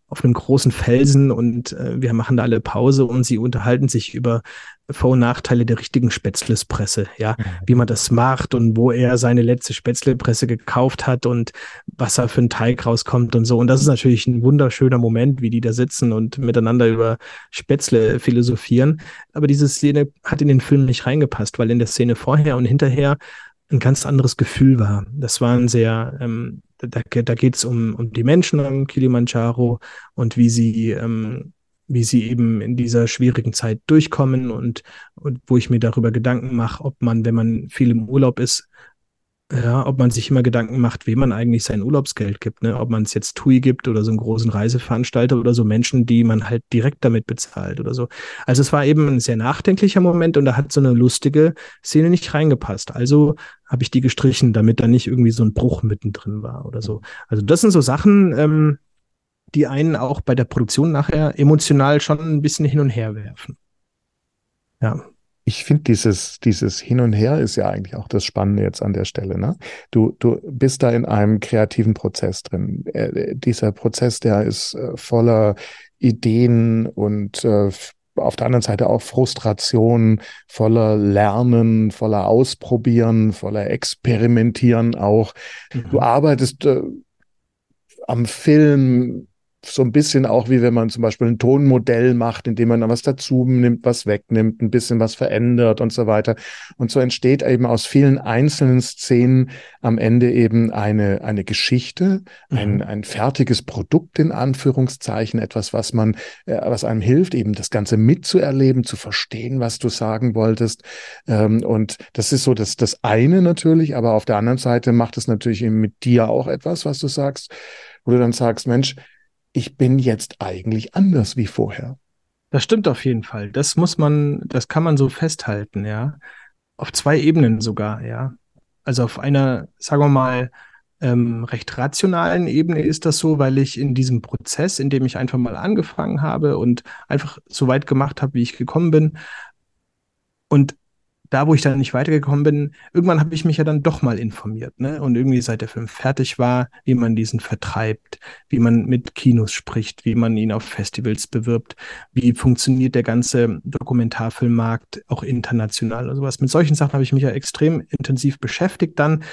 auf einem großen Felsen und äh, wir machen da alle Pause und sie unterhalten sich über vor- und Nachteile der richtigen Spätzlespresse, ja, mhm. wie man das macht und wo er seine letzte Spätzlepresse gekauft hat und was da für ein Teig rauskommt und so. Und das ist natürlich ein wunderschöner Moment, wie die da sitzen und miteinander über Spätzle philosophieren. Aber diese Szene hat in den Film nicht reingepasst, weil in der Szene vorher und hinterher ein ganz anderes Gefühl war. Das war ein sehr, ähm, da, da geht es um, um die Menschen am Kilimanjaro und wie sie, ähm, wie sie eben in dieser schwierigen Zeit durchkommen und, und wo ich mir darüber Gedanken mache, ob man, wenn man viel im Urlaub ist, ja, ob man sich immer Gedanken macht, wem man eigentlich sein Urlaubsgeld gibt, ne? Ob man es jetzt TUI gibt oder so einen großen Reiseveranstalter oder so Menschen, die man halt direkt damit bezahlt oder so. Also es war eben ein sehr nachdenklicher Moment und da hat so eine lustige Szene nicht reingepasst. Also habe ich die gestrichen, damit da nicht irgendwie so ein Bruch mittendrin war oder so. Also das sind so Sachen, ähm, die einen auch bei der Produktion nachher emotional schon ein bisschen hin und her werfen. Ja ich finde dieses, dieses Hin und Her ist ja eigentlich auch das Spannende jetzt an der Stelle. Ne? Du, du bist da in einem kreativen Prozess drin. Äh, dieser Prozess, der ist äh, voller Ideen und äh, auf der anderen Seite auch Frustration, voller Lernen, voller Ausprobieren, voller Experimentieren auch. Mhm. Du arbeitest äh, am Film so ein bisschen auch wie wenn man zum Beispiel ein Tonmodell macht, indem man dann was dazu nimmt, was wegnimmt, ein bisschen was verändert und so weiter. Und so entsteht eben aus vielen einzelnen Szenen am Ende eben eine, eine Geschichte, mhm. ein, ein fertiges Produkt in Anführungszeichen, etwas, was man, äh, was einem hilft, eben das Ganze mitzuerleben, zu verstehen, was du sagen wolltest. Ähm, und das ist so das, das eine natürlich, aber auf der anderen Seite macht es natürlich eben mit dir auch etwas, was du sagst, wo du dann sagst, Mensch, ich bin jetzt eigentlich anders wie vorher. Das stimmt auf jeden Fall. Das muss man, das kann man so festhalten, ja. Auf zwei Ebenen sogar, ja. Also auf einer, sagen wir mal, ähm, recht rationalen Ebene ist das so, weil ich in diesem Prozess, in dem ich einfach mal angefangen habe und einfach so weit gemacht habe, wie ich gekommen bin und da, wo ich dann nicht weitergekommen bin, irgendwann habe ich mich ja dann doch mal informiert, ne? Und irgendwie seit der Film fertig war, wie man diesen vertreibt, wie man mit Kinos spricht, wie man ihn auf Festivals bewirbt, wie funktioniert der ganze Dokumentarfilmmarkt auch international und sowas. Mit solchen Sachen habe ich mich ja extrem intensiv beschäftigt dann.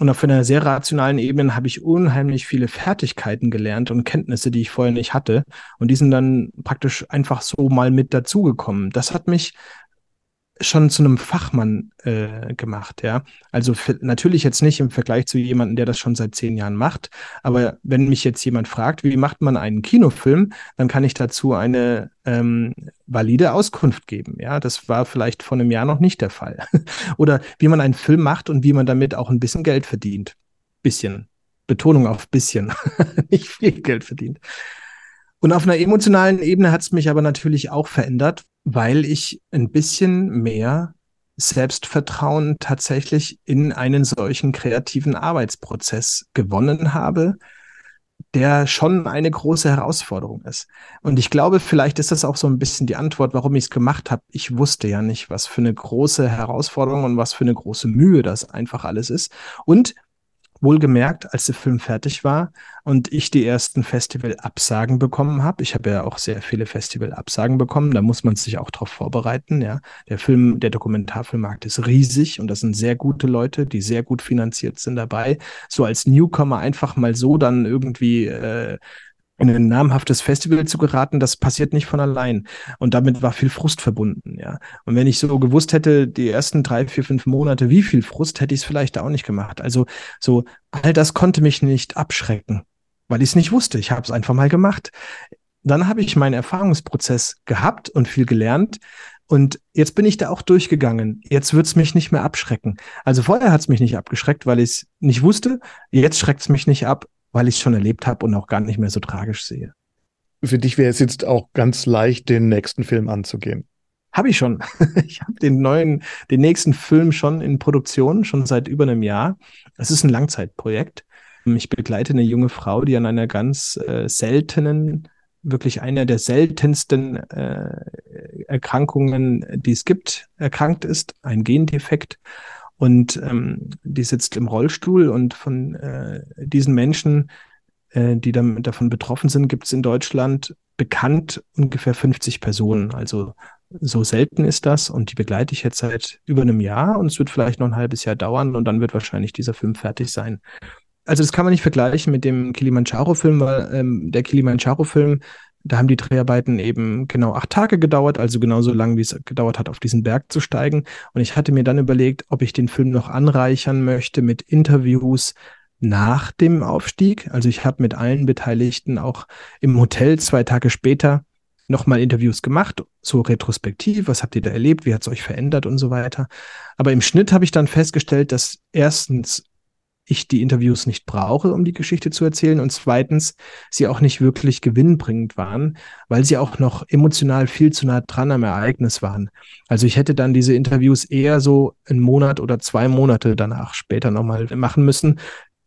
Und auf einer sehr rationalen Ebene habe ich unheimlich viele Fertigkeiten gelernt und Kenntnisse, die ich vorher nicht hatte. Und die sind dann praktisch einfach so mal mit dazugekommen. Das hat mich schon zu einem Fachmann äh, gemacht, ja. Also für, natürlich jetzt nicht im Vergleich zu jemandem, der das schon seit zehn Jahren macht, aber wenn mich jetzt jemand fragt, wie macht man einen Kinofilm, dann kann ich dazu eine ähm, valide Auskunft geben, ja. Das war vielleicht vor einem Jahr noch nicht der Fall. Oder wie man einen Film macht und wie man damit auch ein bisschen Geld verdient. Bisschen. Betonung auf bisschen. nicht viel Geld verdient. Und auf einer emotionalen Ebene hat es mich aber natürlich auch verändert, weil ich ein bisschen mehr Selbstvertrauen tatsächlich in einen solchen kreativen Arbeitsprozess gewonnen habe, der schon eine große Herausforderung ist. Und ich glaube, vielleicht ist das auch so ein bisschen die Antwort, warum ich es gemacht habe. Ich wusste ja nicht, was für eine große Herausforderung und was für eine große Mühe das einfach alles ist. Und Wohlgemerkt, als der Film fertig war und ich die ersten Festival-Absagen bekommen habe. Ich habe ja auch sehr viele Festival-Absagen bekommen. Da muss man sich auch darauf vorbereiten. Ja, der Film, der Dokumentarfilmmarkt ist riesig und das sind sehr gute Leute, die sehr gut finanziert sind dabei. So als Newcomer einfach mal so dann irgendwie äh, in ein namhaftes Festival zu geraten, das passiert nicht von allein. Und damit war viel Frust verbunden, ja. Und wenn ich so gewusst hätte, die ersten drei, vier, fünf Monate, wie viel Frust, hätte ich es vielleicht auch nicht gemacht. Also so, all das konnte mich nicht abschrecken, weil ich es nicht wusste. Ich habe es einfach mal gemacht. Dann habe ich meinen Erfahrungsprozess gehabt und viel gelernt. Und jetzt bin ich da auch durchgegangen. Jetzt wird's mich nicht mehr abschrecken. Also vorher hat's mich nicht abgeschreckt, weil ich es nicht wusste. Jetzt schreckt's mich nicht ab, weil ich es schon erlebt habe und auch gar nicht mehr so tragisch sehe. Für dich wäre es jetzt auch ganz leicht, den nächsten Film anzugehen. Habe ich schon. Ich habe den neuen, den nächsten Film schon in Produktion, schon seit über einem Jahr. Es ist ein Langzeitprojekt. Ich begleite eine junge Frau, die an einer ganz äh, seltenen wirklich einer der seltensten äh, Erkrankungen, die es gibt, erkrankt ist, ein Gendefekt. Und ähm, die sitzt im Rollstuhl und von äh, diesen Menschen, äh, die damit, davon betroffen sind, gibt es in Deutschland bekannt ungefähr 50 Personen. Also so selten ist das und die begleite ich jetzt seit über einem Jahr und es wird vielleicht noch ein halbes Jahr dauern und dann wird wahrscheinlich dieser Film fertig sein also das kann man nicht vergleichen mit dem Kilimanjaro-Film, weil ähm, der Kilimanjaro-Film, da haben die Dreharbeiten eben genau acht Tage gedauert, also genauso lang, wie es gedauert hat, auf diesen Berg zu steigen. Und ich hatte mir dann überlegt, ob ich den Film noch anreichern möchte mit Interviews nach dem Aufstieg. Also ich habe mit allen Beteiligten auch im Hotel zwei Tage später nochmal Interviews gemacht, so retrospektiv, was habt ihr da erlebt, wie hat es euch verändert und so weiter. Aber im Schnitt habe ich dann festgestellt, dass erstens ich die Interviews nicht brauche, um die Geschichte zu erzählen und zweitens sie auch nicht wirklich gewinnbringend waren, weil sie auch noch emotional viel zu nah dran am Ereignis waren. Also ich hätte dann diese Interviews eher so einen Monat oder zwei Monate danach später nochmal machen müssen,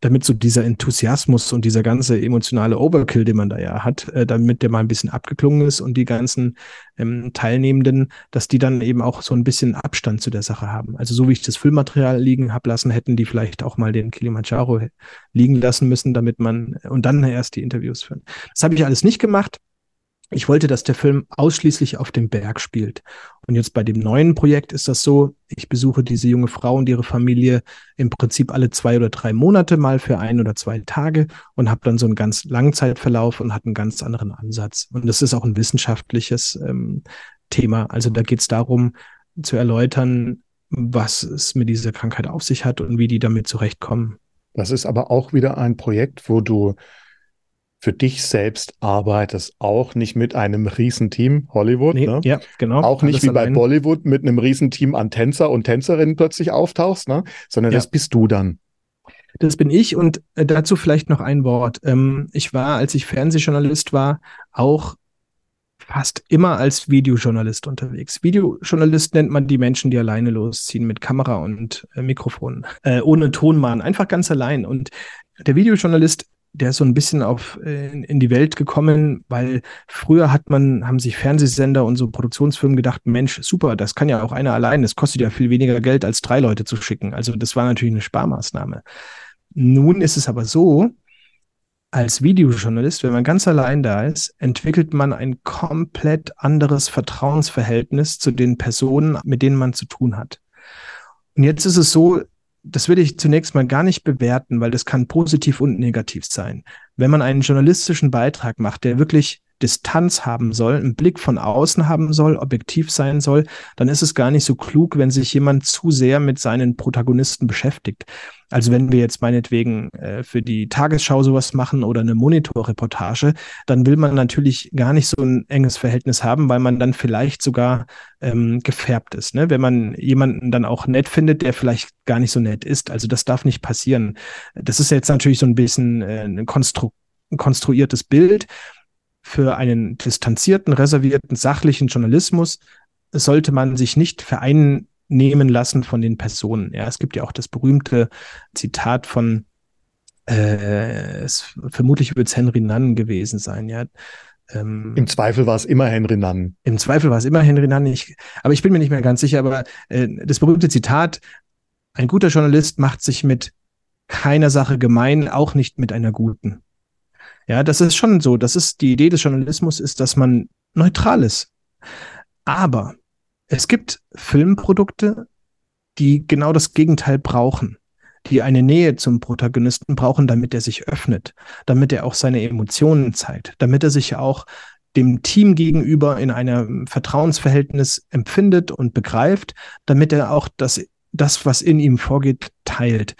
damit so dieser Enthusiasmus und dieser ganze emotionale Overkill, den man da ja hat, äh, damit der mal ein bisschen abgeklungen ist und die ganzen ähm, Teilnehmenden, dass die dann eben auch so ein bisschen Abstand zu der Sache haben. Also so wie ich das Filmmaterial liegen habe lassen, hätten die vielleicht auch mal den Kilimanjaro liegen lassen müssen, damit man und dann erst die Interviews führen. Das habe ich alles nicht gemacht. Ich wollte, dass der Film ausschließlich auf dem Berg spielt. Und jetzt bei dem neuen Projekt ist das so, ich besuche diese junge Frau und ihre Familie im Prinzip alle zwei oder drei Monate mal für ein oder zwei Tage und habe dann so einen ganz langen Zeitverlauf und hat einen ganz anderen Ansatz. Und das ist auch ein wissenschaftliches ähm, Thema. Also da geht es darum zu erläutern, was es mit dieser Krankheit auf sich hat und wie die damit zurechtkommen. Das ist aber auch wieder ein Projekt, wo du für dich selbst arbeitest, auch nicht mit einem Riesenteam Hollywood. Nee, ne? Ja, genau. Auch nicht wie allein. bei Bollywood mit einem Riesenteam an Tänzer und Tänzerinnen plötzlich auftauchst, ne? sondern ja. das bist du dann. Das bin ich und äh, dazu vielleicht noch ein Wort. Ähm, ich war, als ich Fernsehjournalist war, auch fast immer als Videojournalist unterwegs. Videojournalist nennt man die Menschen, die alleine losziehen mit Kamera und äh, Mikrofon, äh, ohne Tonmann, einfach ganz allein. Und der Videojournalist der ist so ein bisschen auf äh, in die Welt gekommen, weil früher hat man, haben sich Fernsehsender und so Produktionsfirmen gedacht, Mensch, super, das kann ja auch einer allein, das kostet ja viel weniger Geld, als drei Leute zu schicken. Also das war natürlich eine Sparmaßnahme. Nun ist es aber so, als Videojournalist, wenn man ganz allein da ist, entwickelt man ein komplett anderes Vertrauensverhältnis zu den Personen, mit denen man zu tun hat. Und jetzt ist es so, das würde ich zunächst mal gar nicht bewerten, weil das kann positiv und negativ sein. Wenn man einen journalistischen Beitrag macht, der wirklich Distanz haben soll, einen Blick von außen haben soll, objektiv sein soll, dann ist es gar nicht so klug, wenn sich jemand zu sehr mit seinen Protagonisten beschäftigt. Also wenn wir jetzt meinetwegen äh, für die Tagesschau sowas machen oder eine Monitorreportage, dann will man natürlich gar nicht so ein enges Verhältnis haben, weil man dann vielleicht sogar ähm, gefärbt ist. Ne? Wenn man jemanden dann auch nett findet, der vielleicht gar nicht so nett ist. Also das darf nicht passieren. Das ist jetzt natürlich so ein bisschen äh, ein, konstru konstruiertes Bild für einen distanzierten, reservierten, sachlichen Journalismus sollte man sich nicht vereinnehmen lassen von den Personen. Ja, es gibt ja auch das berühmte Zitat von, äh, es, vermutlich wird es Henry Nunn gewesen sein, ja. Ähm, Im Zweifel war es immer Henry Nunn. Im Zweifel war es immer Henry Nunn. Ich, aber ich bin mir nicht mehr ganz sicher. Aber äh, das berühmte Zitat: Ein guter Journalist macht sich mit keiner Sache gemein, auch nicht mit einer guten. Ja, das ist schon so. Das ist die Idee des Journalismus, ist, dass man neutral ist. Aber es gibt Filmprodukte, die genau das Gegenteil brauchen, die eine Nähe zum Protagonisten brauchen, damit er sich öffnet, damit er auch seine Emotionen zeigt, damit er sich auch dem Team gegenüber in einem Vertrauensverhältnis empfindet und begreift, damit er auch das, das was in ihm vorgeht, teilt.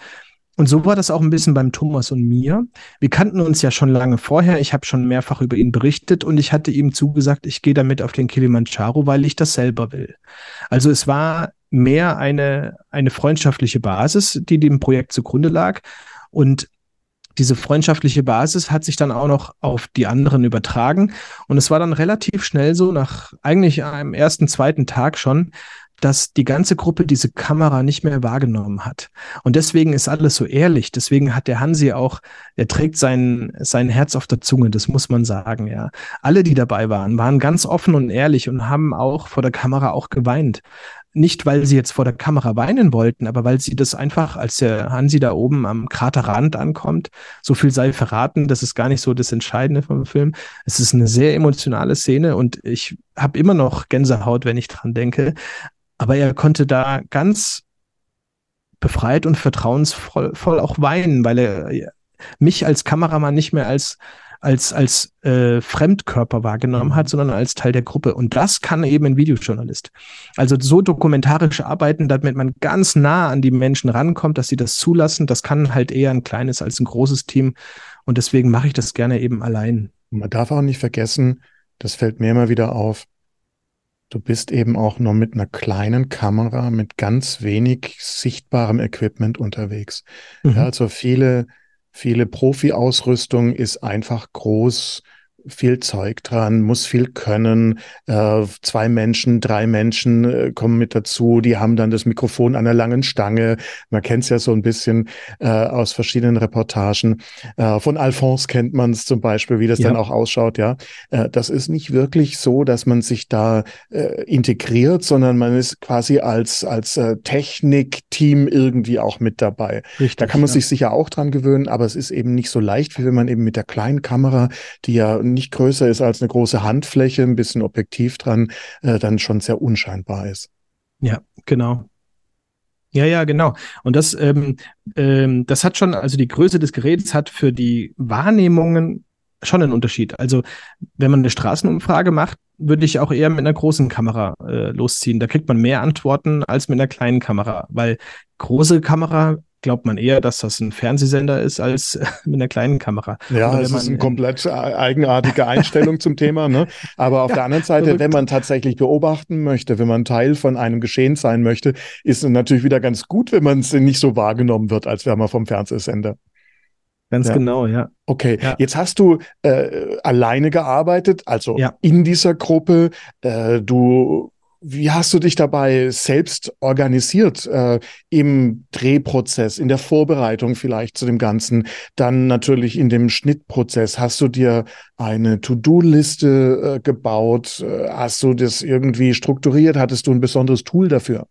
Und so war das auch ein bisschen beim Thomas und mir. Wir kannten uns ja schon lange vorher. Ich habe schon mehrfach über ihn berichtet und ich hatte ihm zugesagt, ich gehe damit auf den Kilimanjaro, weil ich das selber will. Also es war mehr eine, eine freundschaftliche Basis, die dem Projekt zugrunde lag. Und diese freundschaftliche Basis hat sich dann auch noch auf die anderen übertragen. Und es war dann relativ schnell so, nach eigentlich einem ersten, zweiten Tag schon, dass die ganze Gruppe diese Kamera nicht mehr wahrgenommen hat. Und deswegen ist alles so ehrlich. Deswegen hat der Hansi auch, er trägt sein, sein Herz auf der Zunge, das muss man sagen, ja. Alle, die dabei waren, waren ganz offen und ehrlich und haben auch vor der Kamera auch geweint nicht, weil sie jetzt vor der Kamera weinen wollten, aber weil sie das einfach, als der Hansi da oben am Kraterrand ankommt, so viel sei verraten, das ist gar nicht so das Entscheidende vom Film. Es ist eine sehr emotionale Szene und ich habe immer noch Gänsehaut, wenn ich dran denke. Aber er konnte da ganz befreit und vertrauensvoll voll auch weinen, weil er mich als Kameramann nicht mehr als als, als äh, Fremdkörper wahrgenommen hat, sondern als Teil der Gruppe. Und das kann eben ein Videojournalist. Also so dokumentarisch arbeiten, damit man ganz nah an die Menschen rankommt, dass sie das zulassen, das kann halt eher ein kleines als ein großes Team. Und deswegen mache ich das gerne eben allein. Man darf auch nicht vergessen, das fällt mir immer wieder auf, du bist eben auch nur mit einer kleinen Kamera, mit ganz wenig sichtbarem Equipment unterwegs. Mhm. Ja, also viele Viele Profi-Ausrüstung ist einfach groß viel Zeug dran, muss viel können. Äh, zwei Menschen, drei Menschen äh, kommen mit dazu, die haben dann das Mikrofon an einer langen Stange. Man kennt es ja so ein bisschen äh, aus verschiedenen Reportagen. Äh, von Alphonse kennt man es zum Beispiel, wie das ja. dann auch ausschaut. Ja, äh, das ist nicht wirklich so, dass man sich da äh, integriert, sondern man ist quasi als als Technik-Team irgendwie auch mit dabei. Richtig, da kann man ja. sich sicher auch dran gewöhnen, aber es ist eben nicht so leicht, wie wenn man eben mit der kleinen Kamera, die ja nicht größer ist als eine große Handfläche, ein bisschen Objektiv dran, äh, dann schon sehr unscheinbar ist. Ja, genau. Ja, ja, genau. Und das, ähm, ähm, das hat schon, also die Größe des Geräts hat für die Wahrnehmungen schon einen Unterschied. Also wenn man eine Straßenumfrage macht, würde ich auch eher mit einer großen Kamera äh, losziehen. Da kriegt man mehr Antworten als mit einer kleinen Kamera, weil große Kamera glaubt man eher, dass das ein Fernsehsender ist als mit einer kleinen Kamera. Ja, das ist eine komplett eigenartige Einstellung zum Thema. Ne? Aber auf ja, der anderen Seite, verrückt. wenn man tatsächlich beobachten möchte, wenn man Teil von einem Geschehen sein möchte, ist es natürlich wieder ganz gut, wenn man es nicht so wahrgenommen wird, als wäre man vom Fernsehsender. Ganz ja. genau, ja. Okay, ja. jetzt hast du äh, alleine gearbeitet, also ja. in dieser Gruppe. Äh, du wie hast du dich dabei selbst organisiert äh, im Drehprozess, in der Vorbereitung vielleicht zu dem Ganzen, dann natürlich in dem Schnittprozess? Hast du dir eine To-Do-Liste äh, gebaut? Äh, hast du das irgendwie strukturiert? Hattest du ein besonderes Tool dafür?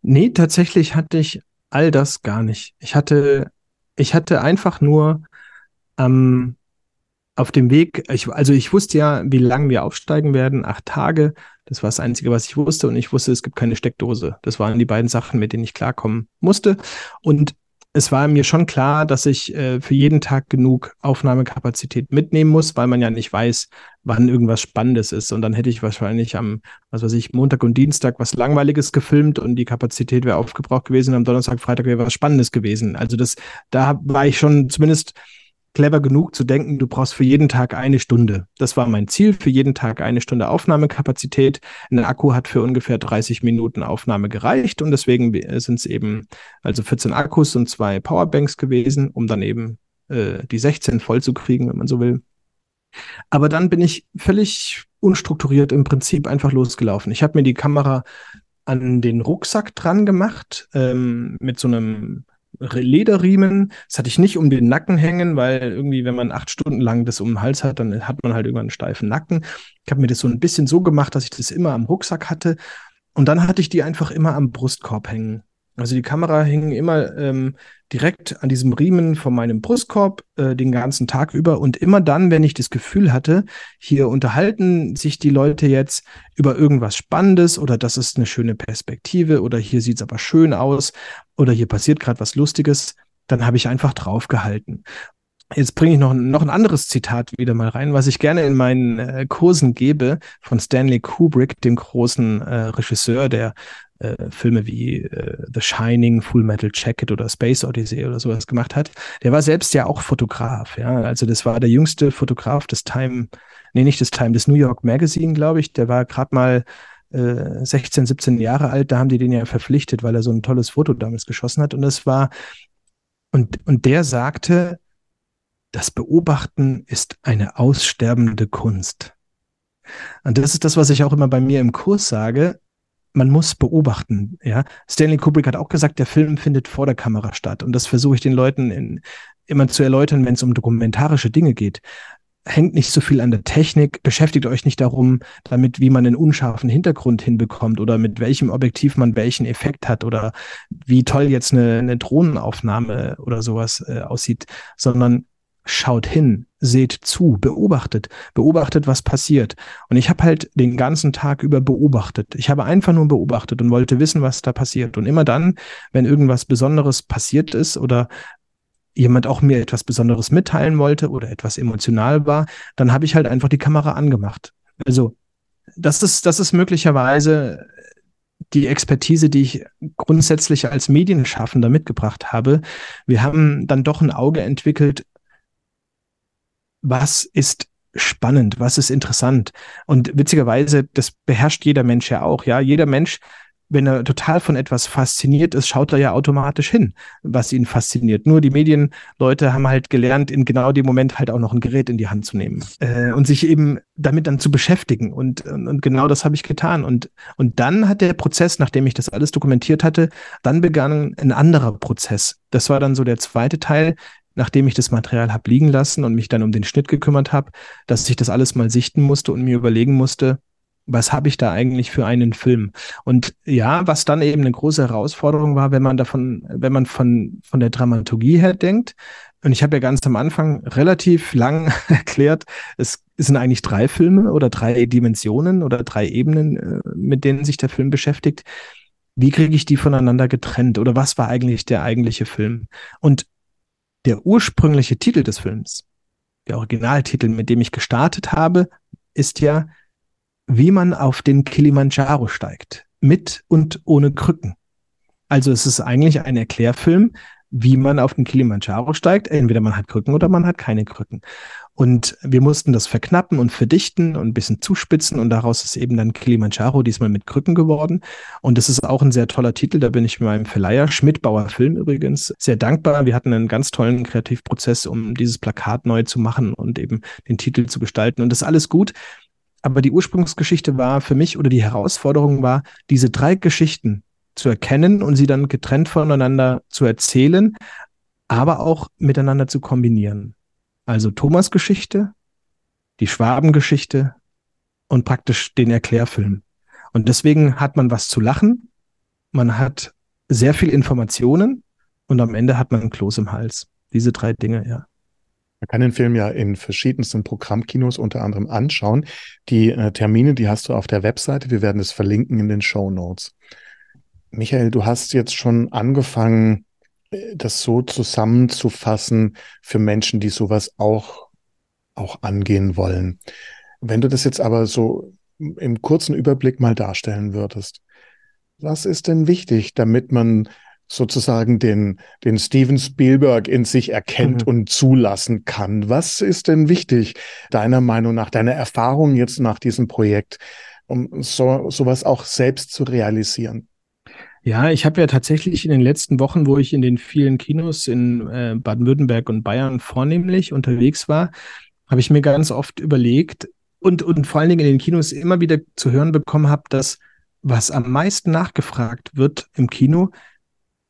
Nee, tatsächlich hatte ich all das gar nicht. Ich hatte, ich hatte einfach nur ähm, auf dem Weg, ich, also ich wusste ja, wie lange wir aufsteigen werden, acht Tage. Das war das Einzige, was ich wusste. Und ich wusste, es gibt keine Steckdose. Das waren die beiden Sachen, mit denen ich klarkommen musste. Und es war mir schon klar, dass ich äh, für jeden Tag genug Aufnahmekapazität mitnehmen muss, weil man ja nicht weiß, wann irgendwas Spannendes ist. Und dann hätte ich wahrscheinlich am, was weiß ich, Montag und Dienstag was Langweiliges gefilmt und die Kapazität wäre aufgebraucht gewesen. Am Donnerstag, Freitag wäre was Spannendes gewesen. Also das, da war ich schon zumindest clever genug zu denken, du brauchst für jeden Tag eine Stunde. Das war mein Ziel, für jeden Tag eine Stunde Aufnahmekapazität. Ein Akku hat für ungefähr 30 Minuten Aufnahme gereicht und deswegen sind es eben also 14 Akkus und zwei Powerbanks gewesen, um dann eben äh, die 16 voll zu kriegen, wenn man so will. Aber dann bin ich völlig unstrukturiert im Prinzip einfach losgelaufen. Ich habe mir die Kamera an den Rucksack dran gemacht ähm, mit so einem Lederriemen. Das hatte ich nicht um den Nacken hängen, weil irgendwie, wenn man acht Stunden lang das um den Hals hat, dann hat man halt irgendwann einen steifen Nacken. Ich habe mir das so ein bisschen so gemacht, dass ich das immer am Rucksack hatte. Und dann hatte ich die einfach immer am Brustkorb hängen. Also die Kamera hing immer ähm, direkt an diesem Riemen von meinem Brustkorb äh, den ganzen Tag über und immer dann, wenn ich das Gefühl hatte, hier unterhalten sich die Leute jetzt über irgendwas Spannendes oder das ist eine schöne Perspektive oder hier sieht's aber schön aus oder hier passiert gerade was Lustiges, dann habe ich einfach draufgehalten. Jetzt bringe ich noch, noch ein anderes Zitat wieder mal rein, was ich gerne in meinen äh, Kursen gebe von Stanley Kubrick, dem großen äh, Regisseur, der äh, Filme wie äh, The Shining, Full Metal Jacket oder Space Odyssey oder sowas gemacht hat. Der war selbst ja auch Fotograf, ja. Also das war der jüngste Fotograf des Time, nee, nicht des Time, des New York Magazine, glaube ich. Der war gerade mal äh, 16, 17 Jahre alt. Da haben die den ja verpflichtet, weil er so ein tolles Foto damals geschossen hat. Und das war, und, und der sagte, das Beobachten ist eine aussterbende Kunst. Und das ist das, was ich auch immer bei mir im Kurs sage man muss beobachten. Ja, Stanley Kubrick hat auch gesagt, der Film findet vor der Kamera statt. Und das versuche ich den Leuten in, immer zu erläutern, wenn es um dokumentarische Dinge geht. Hängt nicht so viel an der Technik, beschäftigt euch nicht darum, damit, wie man einen unscharfen Hintergrund hinbekommt oder mit welchem Objektiv man welchen Effekt hat oder wie toll jetzt eine, eine Drohnenaufnahme oder sowas äh, aussieht, sondern schaut hin, seht zu, beobachtet, beobachtet, was passiert. Und ich habe halt den ganzen Tag über beobachtet. Ich habe einfach nur beobachtet und wollte wissen, was da passiert. Und immer dann, wenn irgendwas Besonderes passiert ist oder jemand auch mir etwas Besonderes mitteilen wollte oder etwas emotional war, dann habe ich halt einfach die Kamera angemacht. Also das ist, das ist möglicherweise die Expertise, die ich grundsätzlich als Medienschaffender mitgebracht habe. Wir haben dann doch ein Auge entwickelt, was ist spannend, was ist interessant. Und witzigerweise, das beherrscht jeder Mensch ja auch. Ja, jeder Mensch, wenn er total von etwas fasziniert ist, schaut er ja automatisch hin, was ihn fasziniert. Nur die Medienleute haben halt gelernt, in genau dem Moment halt auch noch ein Gerät in die Hand zu nehmen äh, und sich eben damit dann zu beschäftigen. Und, und, und genau das habe ich getan. Und, und dann hat der Prozess, nachdem ich das alles dokumentiert hatte, dann begann ein anderer Prozess. Das war dann so der zweite Teil, nachdem ich das Material habe liegen lassen und mich dann um den Schnitt gekümmert habe, dass ich das alles mal sichten musste und mir überlegen musste, was habe ich da eigentlich für einen Film? Und ja, was dann eben eine große Herausforderung war, wenn man davon, wenn man von, von der Dramaturgie her denkt, und ich habe ja ganz am Anfang relativ lang erklärt, es sind eigentlich drei Filme oder drei Dimensionen oder drei Ebenen, äh, mit denen sich der Film beschäftigt. Wie kriege ich die voneinander getrennt? Oder was war eigentlich der eigentliche Film? Und der ursprüngliche Titel des Films, der Originaltitel, mit dem ich gestartet habe, ist ja, wie man auf den Kilimanjaro steigt, mit und ohne Krücken. Also es ist eigentlich ein Erklärfilm, wie man auf den Kilimanjaro steigt. Entweder man hat Krücken oder man hat keine Krücken. Und wir mussten das verknappen und verdichten und ein bisschen zuspitzen und daraus ist eben dann Kilimanjaro diesmal mit Krücken geworden. Und das ist auch ein sehr toller Titel. Da bin ich meinem Verleiher, Schmidtbauer Film übrigens, sehr dankbar. Wir hatten einen ganz tollen Kreativprozess, um dieses Plakat neu zu machen und eben den Titel zu gestalten. Und das ist alles gut. Aber die Ursprungsgeschichte war für mich oder die Herausforderung war, diese drei Geschichten zu erkennen und sie dann getrennt voneinander zu erzählen, aber auch miteinander zu kombinieren. Also Thomas Geschichte, die Schwabengeschichte und praktisch den Erklärfilm. Und deswegen hat man was zu lachen, man hat sehr viel Informationen und am Ende hat man einen Kloß im Hals. Diese drei Dinge, ja. Man kann den Film ja in verschiedensten Programmkinos unter anderem anschauen. Die äh, Termine, die hast du auf der Webseite. Wir werden es verlinken in den Show Notes. Michael, du hast jetzt schon angefangen, das so zusammenzufassen für Menschen, die sowas auch, auch angehen wollen. Wenn du das jetzt aber so im kurzen Überblick mal darstellen würdest, was ist denn wichtig, damit man sozusagen den, den Steven Spielberg in sich erkennt mhm. und zulassen kann? Was ist denn wichtig, deiner Meinung nach, deiner Erfahrung jetzt nach diesem Projekt, um so, sowas auch selbst zu realisieren? Ja, ich habe ja tatsächlich in den letzten Wochen, wo ich in den vielen Kinos in äh, Baden-Württemberg und Bayern vornehmlich unterwegs war, habe ich mir ganz oft überlegt und, und vor allen Dingen in den Kinos immer wieder zu hören bekommen habe, dass was am meisten nachgefragt wird im Kino,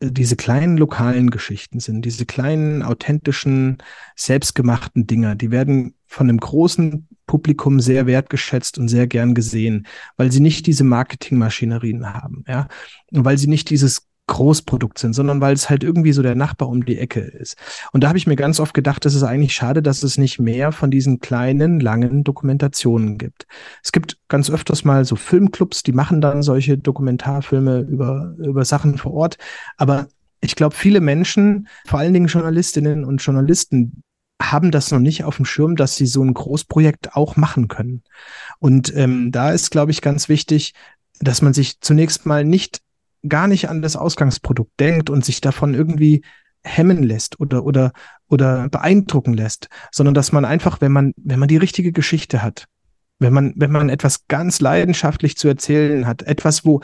äh, diese kleinen lokalen Geschichten sind, diese kleinen, authentischen, selbstgemachten Dinger, die werden von einem großen Publikum sehr wertgeschätzt und sehr gern gesehen, weil sie nicht diese Marketingmaschinerien haben, ja, und weil sie nicht dieses Großprodukt sind, sondern weil es halt irgendwie so der Nachbar um die Ecke ist. Und da habe ich mir ganz oft gedacht, das ist eigentlich schade, dass es nicht mehr von diesen kleinen, langen Dokumentationen gibt. Es gibt ganz öfters mal so Filmclubs, die machen dann solche Dokumentarfilme über, über Sachen vor Ort. Aber ich glaube, viele Menschen, vor allen Dingen Journalistinnen und Journalisten, haben das noch nicht auf dem Schirm, dass sie so ein Großprojekt auch machen können. Und ähm, da ist, glaube ich, ganz wichtig, dass man sich zunächst mal nicht gar nicht an das Ausgangsprodukt denkt und sich davon irgendwie hemmen lässt oder, oder, oder beeindrucken lässt, sondern dass man einfach, wenn man, wenn man die richtige Geschichte hat, wenn man, wenn man etwas ganz leidenschaftlich zu erzählen hat, etwas, wo,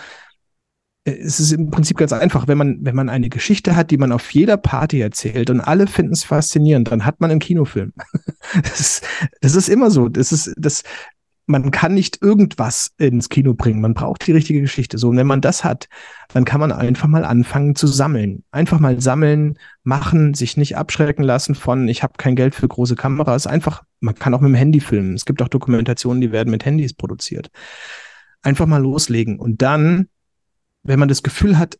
es ist im Prinzip ganz einfach, wenn man, wenn man eine Geschichte hat, die man auf jeder Party erzählt und alle finden es faszinierend, dann hat man einen Kinofilm. das, ist, das ist immer so. Das ist, das, man kann nicht irgendwas ins Kino bringen. Man braucht die richtige Geschichte. So, und wenn man das hat, dann kann man einfach mal anfangen zu sammeln. Einfach mal sammeln, machen, sich nicht abschrecken lassen von, ich habe kein Geld für große Kameras. Einfach, man kann auch mit dem Handy filmen. Es gibt auch Dokumentationen, die werden mit Handys produziert. Einfach mal loslegen. Und dann, wenn man das Gefühl hat,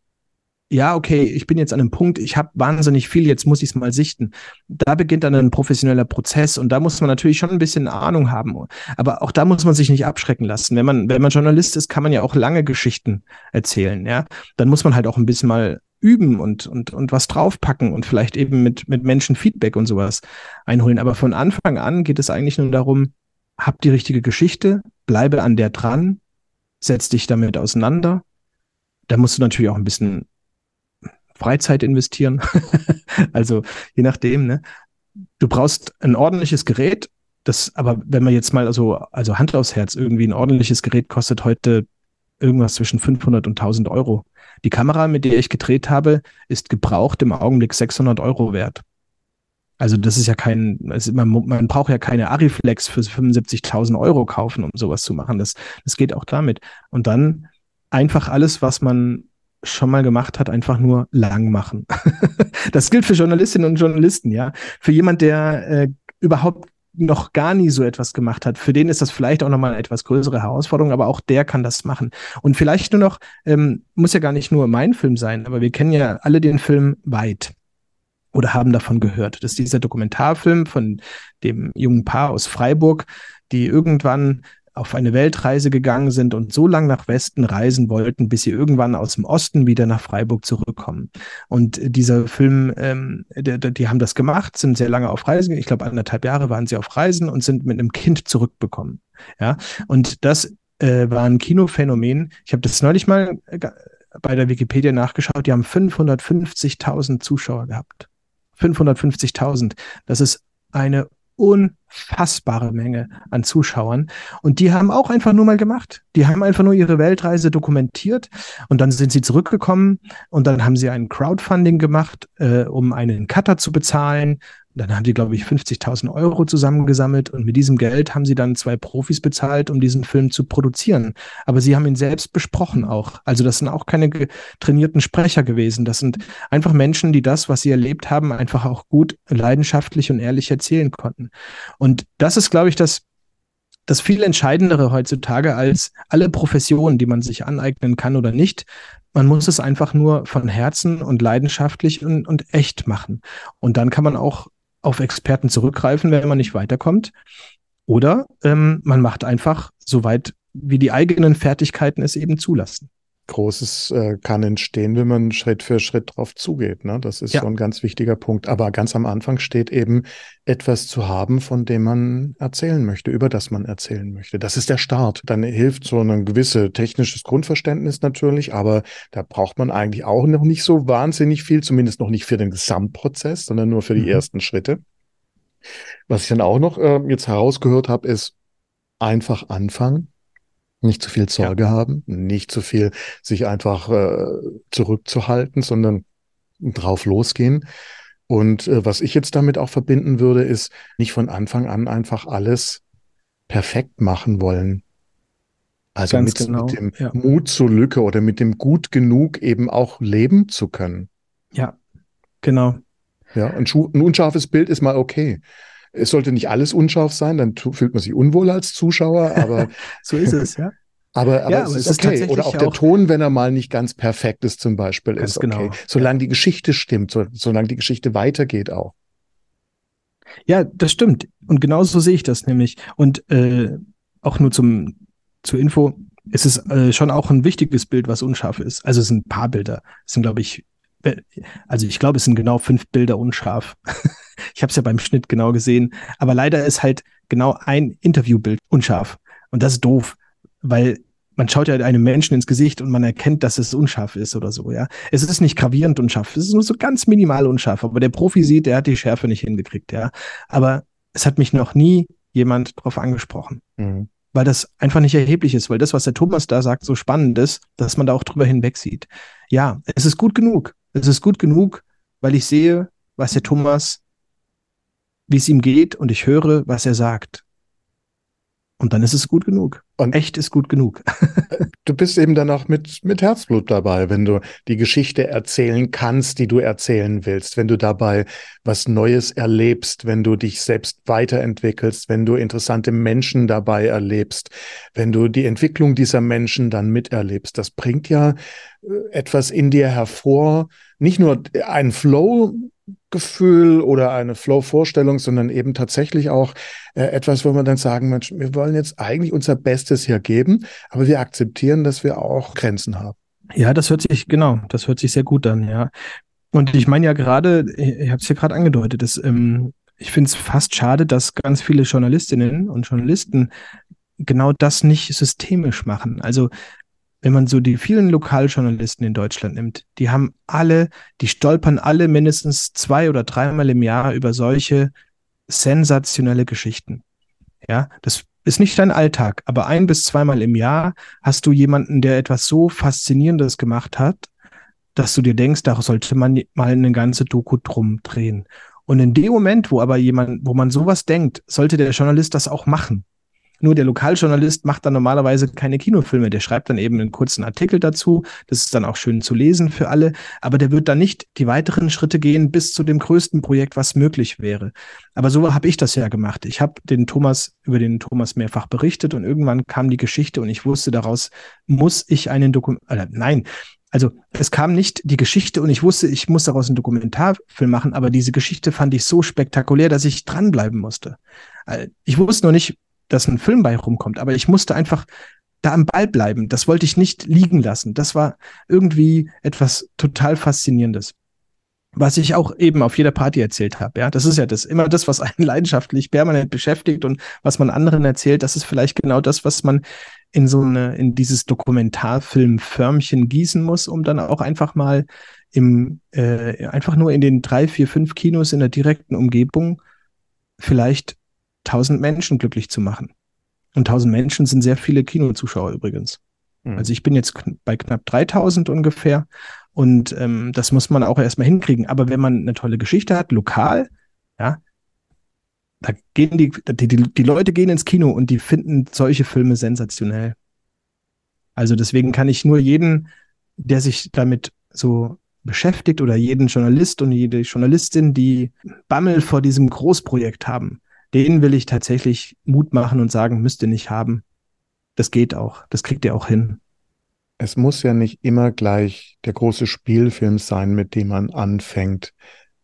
ja, okay, ich bin jetzt an einem Punkt, ich habe wahnsinnig viel, jetzt muss ich es mal sichten. Da beginnt dann ein professioneller Prozess und da muss man natürlich schon ein bisschen Ahnung haben. Aber auch da muss man sich nicht abschrecken lassen. Wenn man, wenn man Journalist ist, kann man ja auch lange Geschichten erzählen, ja. Dann muss man halt auch ein bisschen mal üben und, und, und was draufpacken und vielleicht eben mit, mit Menschen Feedback und sowas einholen. Aber von Anfang an geht es eigentlich nur darum, hab die richtige Geschichte, bleibe an der dran, setz dich damit auseinander. Da musst du natürlich auch ein bisschen Freizeit investieren. also je nachdem, ne? Du brauchst ein ordentliches Gerät, das, aber wenn man jetzt mal also, also Hand aufs Herz, irgendwie ein ordentliches Gerät kostet heute irgendwas zwischen 500 und 1000 Euro. Die Kamera, mit der ich gedreht habe, ist gebraucht im Augenblick 600 Euro wert. Also das ist ja kein, also man, man braucht ja keine Ariflex für 75.000 Euro kaufen, um sowas zu machen. Das, das geht auch damit. Und dann einfach alles, was man schon mal gemacht hat, einfach nur lang machen. das gilt für Journalistinnen und Journalisten, ja. Für jemand, der äh, überhaupt noch gar nie so etwas gemacht hat, für den ist das vielleicht auch nochmal eine etwas größere Herausforderung, aber auch der kann das machen. Und vielleicht nur noch, ähm, muss ja gar nicht nur mein Film sein, aber wir kennen ja alle den Film Weit oder haben davon gehört. Das ist dieser Dokumentarfilm von dem jungen Paar aus Freiburg, die irgendwann auf eine Weltreise gegangen sind und so lang nach Westen reisen wollten, bis sie irgendwann aus dem Osten wieder nach Freiburg zurückkommen. Und dieser Film, ähm, der, der, die haben das gemacht, sind sehr lange auf Reisen, ich glaube anderthalb Jahre waren sie auf Reisen und sind mit einem Kind zurückbekommen. Ja, und das äh, war ein Kinophänomen. Ich habe das neulich mal äh, bei der Wikipedia nachgeschaut. Die haben 550.000 Zuschauer gehabt. 550.000. Das ist eine unfassbare Menge an Zuschauern. Und die haben auch einfach nur mal gemacht. Die haben einfach nur ihre Weltreise dokumentiert und dann sind sie zurückgekommen und dann haben sie ein Crowdfunding gemacht, äh, um einen Cutter zu bezahlen. Dann haben die, glaube ich, 50.000 Euro zusammengesammelt und mit diesem Geld haben sie dann zwei Profis bezahlt, um diesen Film zu produzieren. Aber sie haben ihn selbst besprochen auch. Also das sind auch keine trainierten Sprecher gewesen. Das sind einfach Menschen, die das, was sie erlebt haben, einfach auch gut, leidenschaftlich und ehrlich erzählen konnten. Und das ist, glaube ich, das, das viel Entscheidendere heutzutage als alle Professionen, die man sich aneignen kann oder nicht. Man muss es einfach nur von Herzen und leidenschaftlich und, und echt machen. Und dann kann man auch auf Experten zurückgreifen, wenn man nicht weiterkommt. Oder ähm, man macht einfach so weit, wie die eigenen Fertigkeiten es eben zulassen. Großes äh, kann entstehen, wenn man Schritt für Schritt drauf zugeht. Ne? Das ist ja. so ein ganz wichtiger Punkt. Aber ganz am Anfang steht eben etwas zu haben, von dem man erzählen möchte, über das man erzählen möchte. Das ist der Start. Dann hilft so ein gewisses technisches Grundverständnis natürlich, aber da braucht man eigentlich auch noch nicht so wahnsinnig viel, zumindest noch nicht für den Gesamtprozess, sondern nur für die mhm. ersten Schritte. Was ich dann auch noch äh, jetzt herausgehört habe, ist einfach anfangen nicht zu viel Sorge ja. haben, nicht zu viel sich einfach äh, zurückzuhalten, sondern drauf losgehen. Und äh, was ich jetzt damit auch verbinden würde, ist nicht von Anfang an einfach alles perfekt machen wollen. Also mit, genau. mit, dem ja. Mut zur Lücke oder mit dem gut genug eben auch leben zu können. Ja, genau. Ja, ein, ein unscharfes Bild ist mal okay. Es sollte nicht alles unscharf sein, dann fühlt man sich unwohl als Zuschauer, aber. so ist es, ja. Aber, aber, ja, es, ist es okay. Oder auch der Ton, wenn er mal nicht ganz perfekt ist, zum Beispiel, ist okay. Genau. Solange die Geschichte stimmt, so, solange die Geschichte weitergeht auch. Ja, das stimmt. Und genauso sehe ich das nämlich. Und äh, auch nur zum zur Info, es ist äh, schon auch ein wichtiges Bild, was unscharf ist. Also es sind ein paar Bilder. Es sind, glaube ich, also ich glaube, es sind genau fünf Bilder unscharf. ich habe es ja beim Schnitt genau gesehen. Aber leider ist halt genau ein Interviewbild unscharf. Und das ist doof, weil man schaut ja einem Menschen ins Gesicht und man erkennt, dass es unscharf ist oder so, ja. Es ist nicht gravierend unscharf, es ist nur so ganz minimal unscharf, aber der Profi sieht, der hat die Schärfe nicht hingekriegt, ja. Aber es hat mich noch nie jemand drauf angesprochen. Mhm. Weil das einfach nicht erheblich ist, weil das, was der Thomas da sagt, so spannend ist, dass man da auch drüber hinweg sieht. Ja, es ist gut genug. Es ist gut genug, weil ich sehe, was der Thomas, wie es ihm geht und ich höre, was er sagt. Und dann ist es gut genug. Und echt ist gut genug. du bist eben dann auch mit, mit Herzblut dabei, wenn du die Geschichte erzählen kannst, die du erzählen willst, wenn du dabei was Neues erlebst, wenn du dich selbst weiterentwickelst, wenn du interessante Menschen dabei erlebst, wenn du die Entwicklung dieser Menschen dann miterlebst. Das bringt ja äh, etwas in dir hervor, nicht nur ein Flow, Gefühl oder eine Flow-Vorstellung, sondern eben tatsächlich auch äh, etwas, wo man dann sagen, Mensch, wir wollen jetzt eigentlich unser Bestes hier geben, aber wir akzeptieren, dass wir auch Grenzen haben. Ja, das hört sich, genau, das hört sich sehr gut an, ja. Und ich meine ja gerade, ich habe es ja gerade angedeutet, dass, ähm, ich finde es fast schade, dass ganz viele Journalistinnen und Journalisten genau das nicht systemisch machen. Also wenn man so die vielen Lokaljournalisten in Deutschland nimmt, die haben alle, die stolpern alle mindestens zwei oder dreimal im Jahr über solche sensationelle Geschichten. Ja, das ist nicht dein Alltag, aber ein bis zweimal im Jahr hast du jemanden, der etwas so Faszinierendes gemacht hat, dass du dir denkst, da sollte man mal eine ganze Doku drum drehen. Und in dem Moment, wo aber jemand, wo man sowas denkt, sollte der Journalist das auch machen. Nur der Lokaljournalist macht dann normalerweise keine Kinofilme. Der schreibt dann eben einen kurzen Artikel dazu. Das ist dann auch schön zu lesen für alle. Aber der wird dann nicht die weiteren Schritte gehen bis zu dem größten Projekt, was möglich wäre. Aber so habe ich das ja gemacht. Ich habe den Thomas über den Thomas mehrfach berichtet und irgendwann kam die Geschichte und ich wusste daraus muss ich einen Dokument. Äh, nein, also es kam nicht die Geschichte und ich wusste, ich muss daraus einen Dokumentarfilm machen, aber diese Geschichte fand ich so spektakulär, dass ich dranbleiben musste. Äh, ich wusste noch nicht, dass ein Film bei rumkommt, aber ich musste einfach da am Ball bleiben. Das wollte ich nicht liegen lassen. Das war irgendwie etwas total Faszinierendes. Was ich auch eben auf jeder Party erzählt habe, ja, das ist ja das immer das, was einen leidenschaftlich permanent beschäftigt und was man anderen erzählt, das ist vielleicht genau das, was man in so eine, in dieses Dokumentarfilmförmchen gießen muss, um dann auch einfach mal im, äh, einfach nur in den drei, vier, fünf Kinos in der direkten Umgebung vielleicht tausend Menschen glücklich zu machen. Und tausend Menschen sind sehr viele Kinozuschauer übrigens. Mhm. Also ich bin jetzt bei knapp 3000 ungefähr und ähm, das muss man auch erstmal hinkriegen. Aber wenn man eine tolle Geschichte hat, lokal, ja, da gehen die, die, die, die Leute gehen ins Kino und die finden solche Filme sensationell. Also deswegen kann ich nur jeden, der sich damit so beschäftigt oder jeden Journalist und jede Journalistin, die Bammel vor diesem Großprojekt haben, den will ich tatsächlich Mut machen und sagen, müsst ihr nicht haben. Das geht auch. Das kriegt ihr auch hin. Es muss ja nicht immer gleich der große Spielfilm sein, mit dem man anfängt.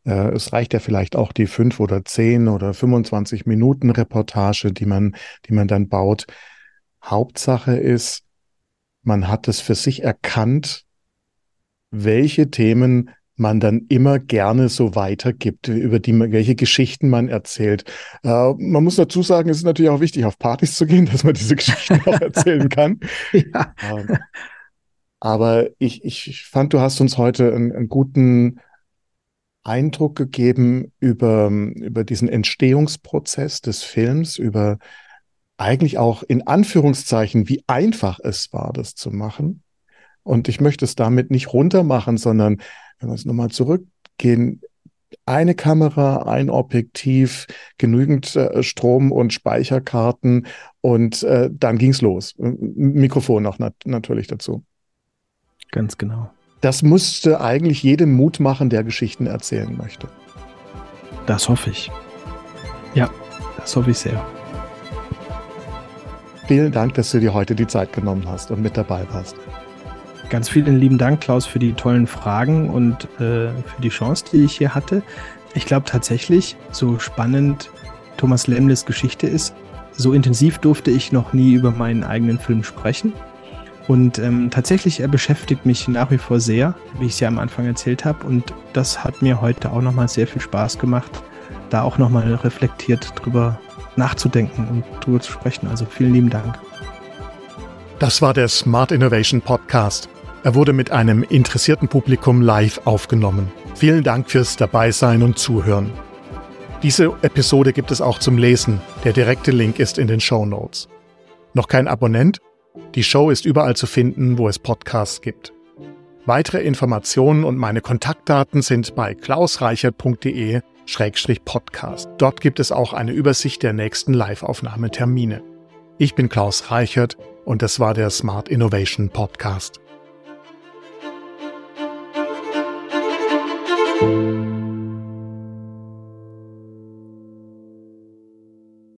Äh, es reicht ja vielleicht auch die fünf oder zehn oder 25 Minuten Reportage, die man, die man dann baut. Hauptsache ist, man hat es für sich erkannt, welche Themen man dann immer gerne so weitergibt, über die welche Geschichten man erzählt. Äh, man muss dazu sagen, es ist natürlich auch wichtig, auf Partys zu gehen, dass man diese Geschichten auch erzählen kann. Ja. Ähm, aber ich, ich fand, du hast uns heute einen, einen guten Eindruck gegeben über, über diesen Entstehungsprozess des Films, über eigentlich auch in Anführungszeichen, wie einfach es war, das zu machen. Und ich möchte es damit nicht runtermachen, sondern wenn wir jetzt nochmal zurückgehen, eine Kamera, ein Objektiv, genügend äh, Strom und Speicherkarten und äh, dann ging's los. Mikrofon noch nat natürlich dazu. Ganz genau. Das musste eigentlich jedem Mut machen, der Geschichten erzählen möchte. Das hoffe ich. Ja, das hoffe ich sehr. Vielen Dank, dass du dir heute die Zeit genommen hast und mit dabei warst. Ganz vielen lieben Dank, Klaus, für die tollen Fragen und äh, für die Chance, die ich hier hatte. Ich glaube tatsächlich, so spannend Thomas Lemles Geschichte ist, so intensiv durfte ich noch nie über meinen eigenen Film sprechen. Und ähm, tatsächlich, er beschäftigt mich nach wie vor sehr, wie ich es ja am Anfang erzählt habe. Und das hat mir heute auch nochmal sehr viel Spaß gemacht, da auch nochmal reflektiert drüber nachzudenken und drüber zu sprechen. Also vielen lieben Dank. Das war der Smart Innovation Podcast. Er wurde mit einem interessierten Publikum live aufgenommen. Vielen Dank fürs Dabeisein und Zuhören. Diese Episode gibt es auch zum Lesen. Der direkte Link ist in den Show Notes. Noch kein Abonnent? Die Show ist überall zu finden, wo es Podcasts gibt. Weitere Informationen und meine Kontaktdaten sind bei klausreichert.de-podcast. Dort gibt es auch eine Übersicht der nächsten Live-Aufnahmetermine. Ich bin Klaus Reichert und das war der Smart Innovation Podcast. you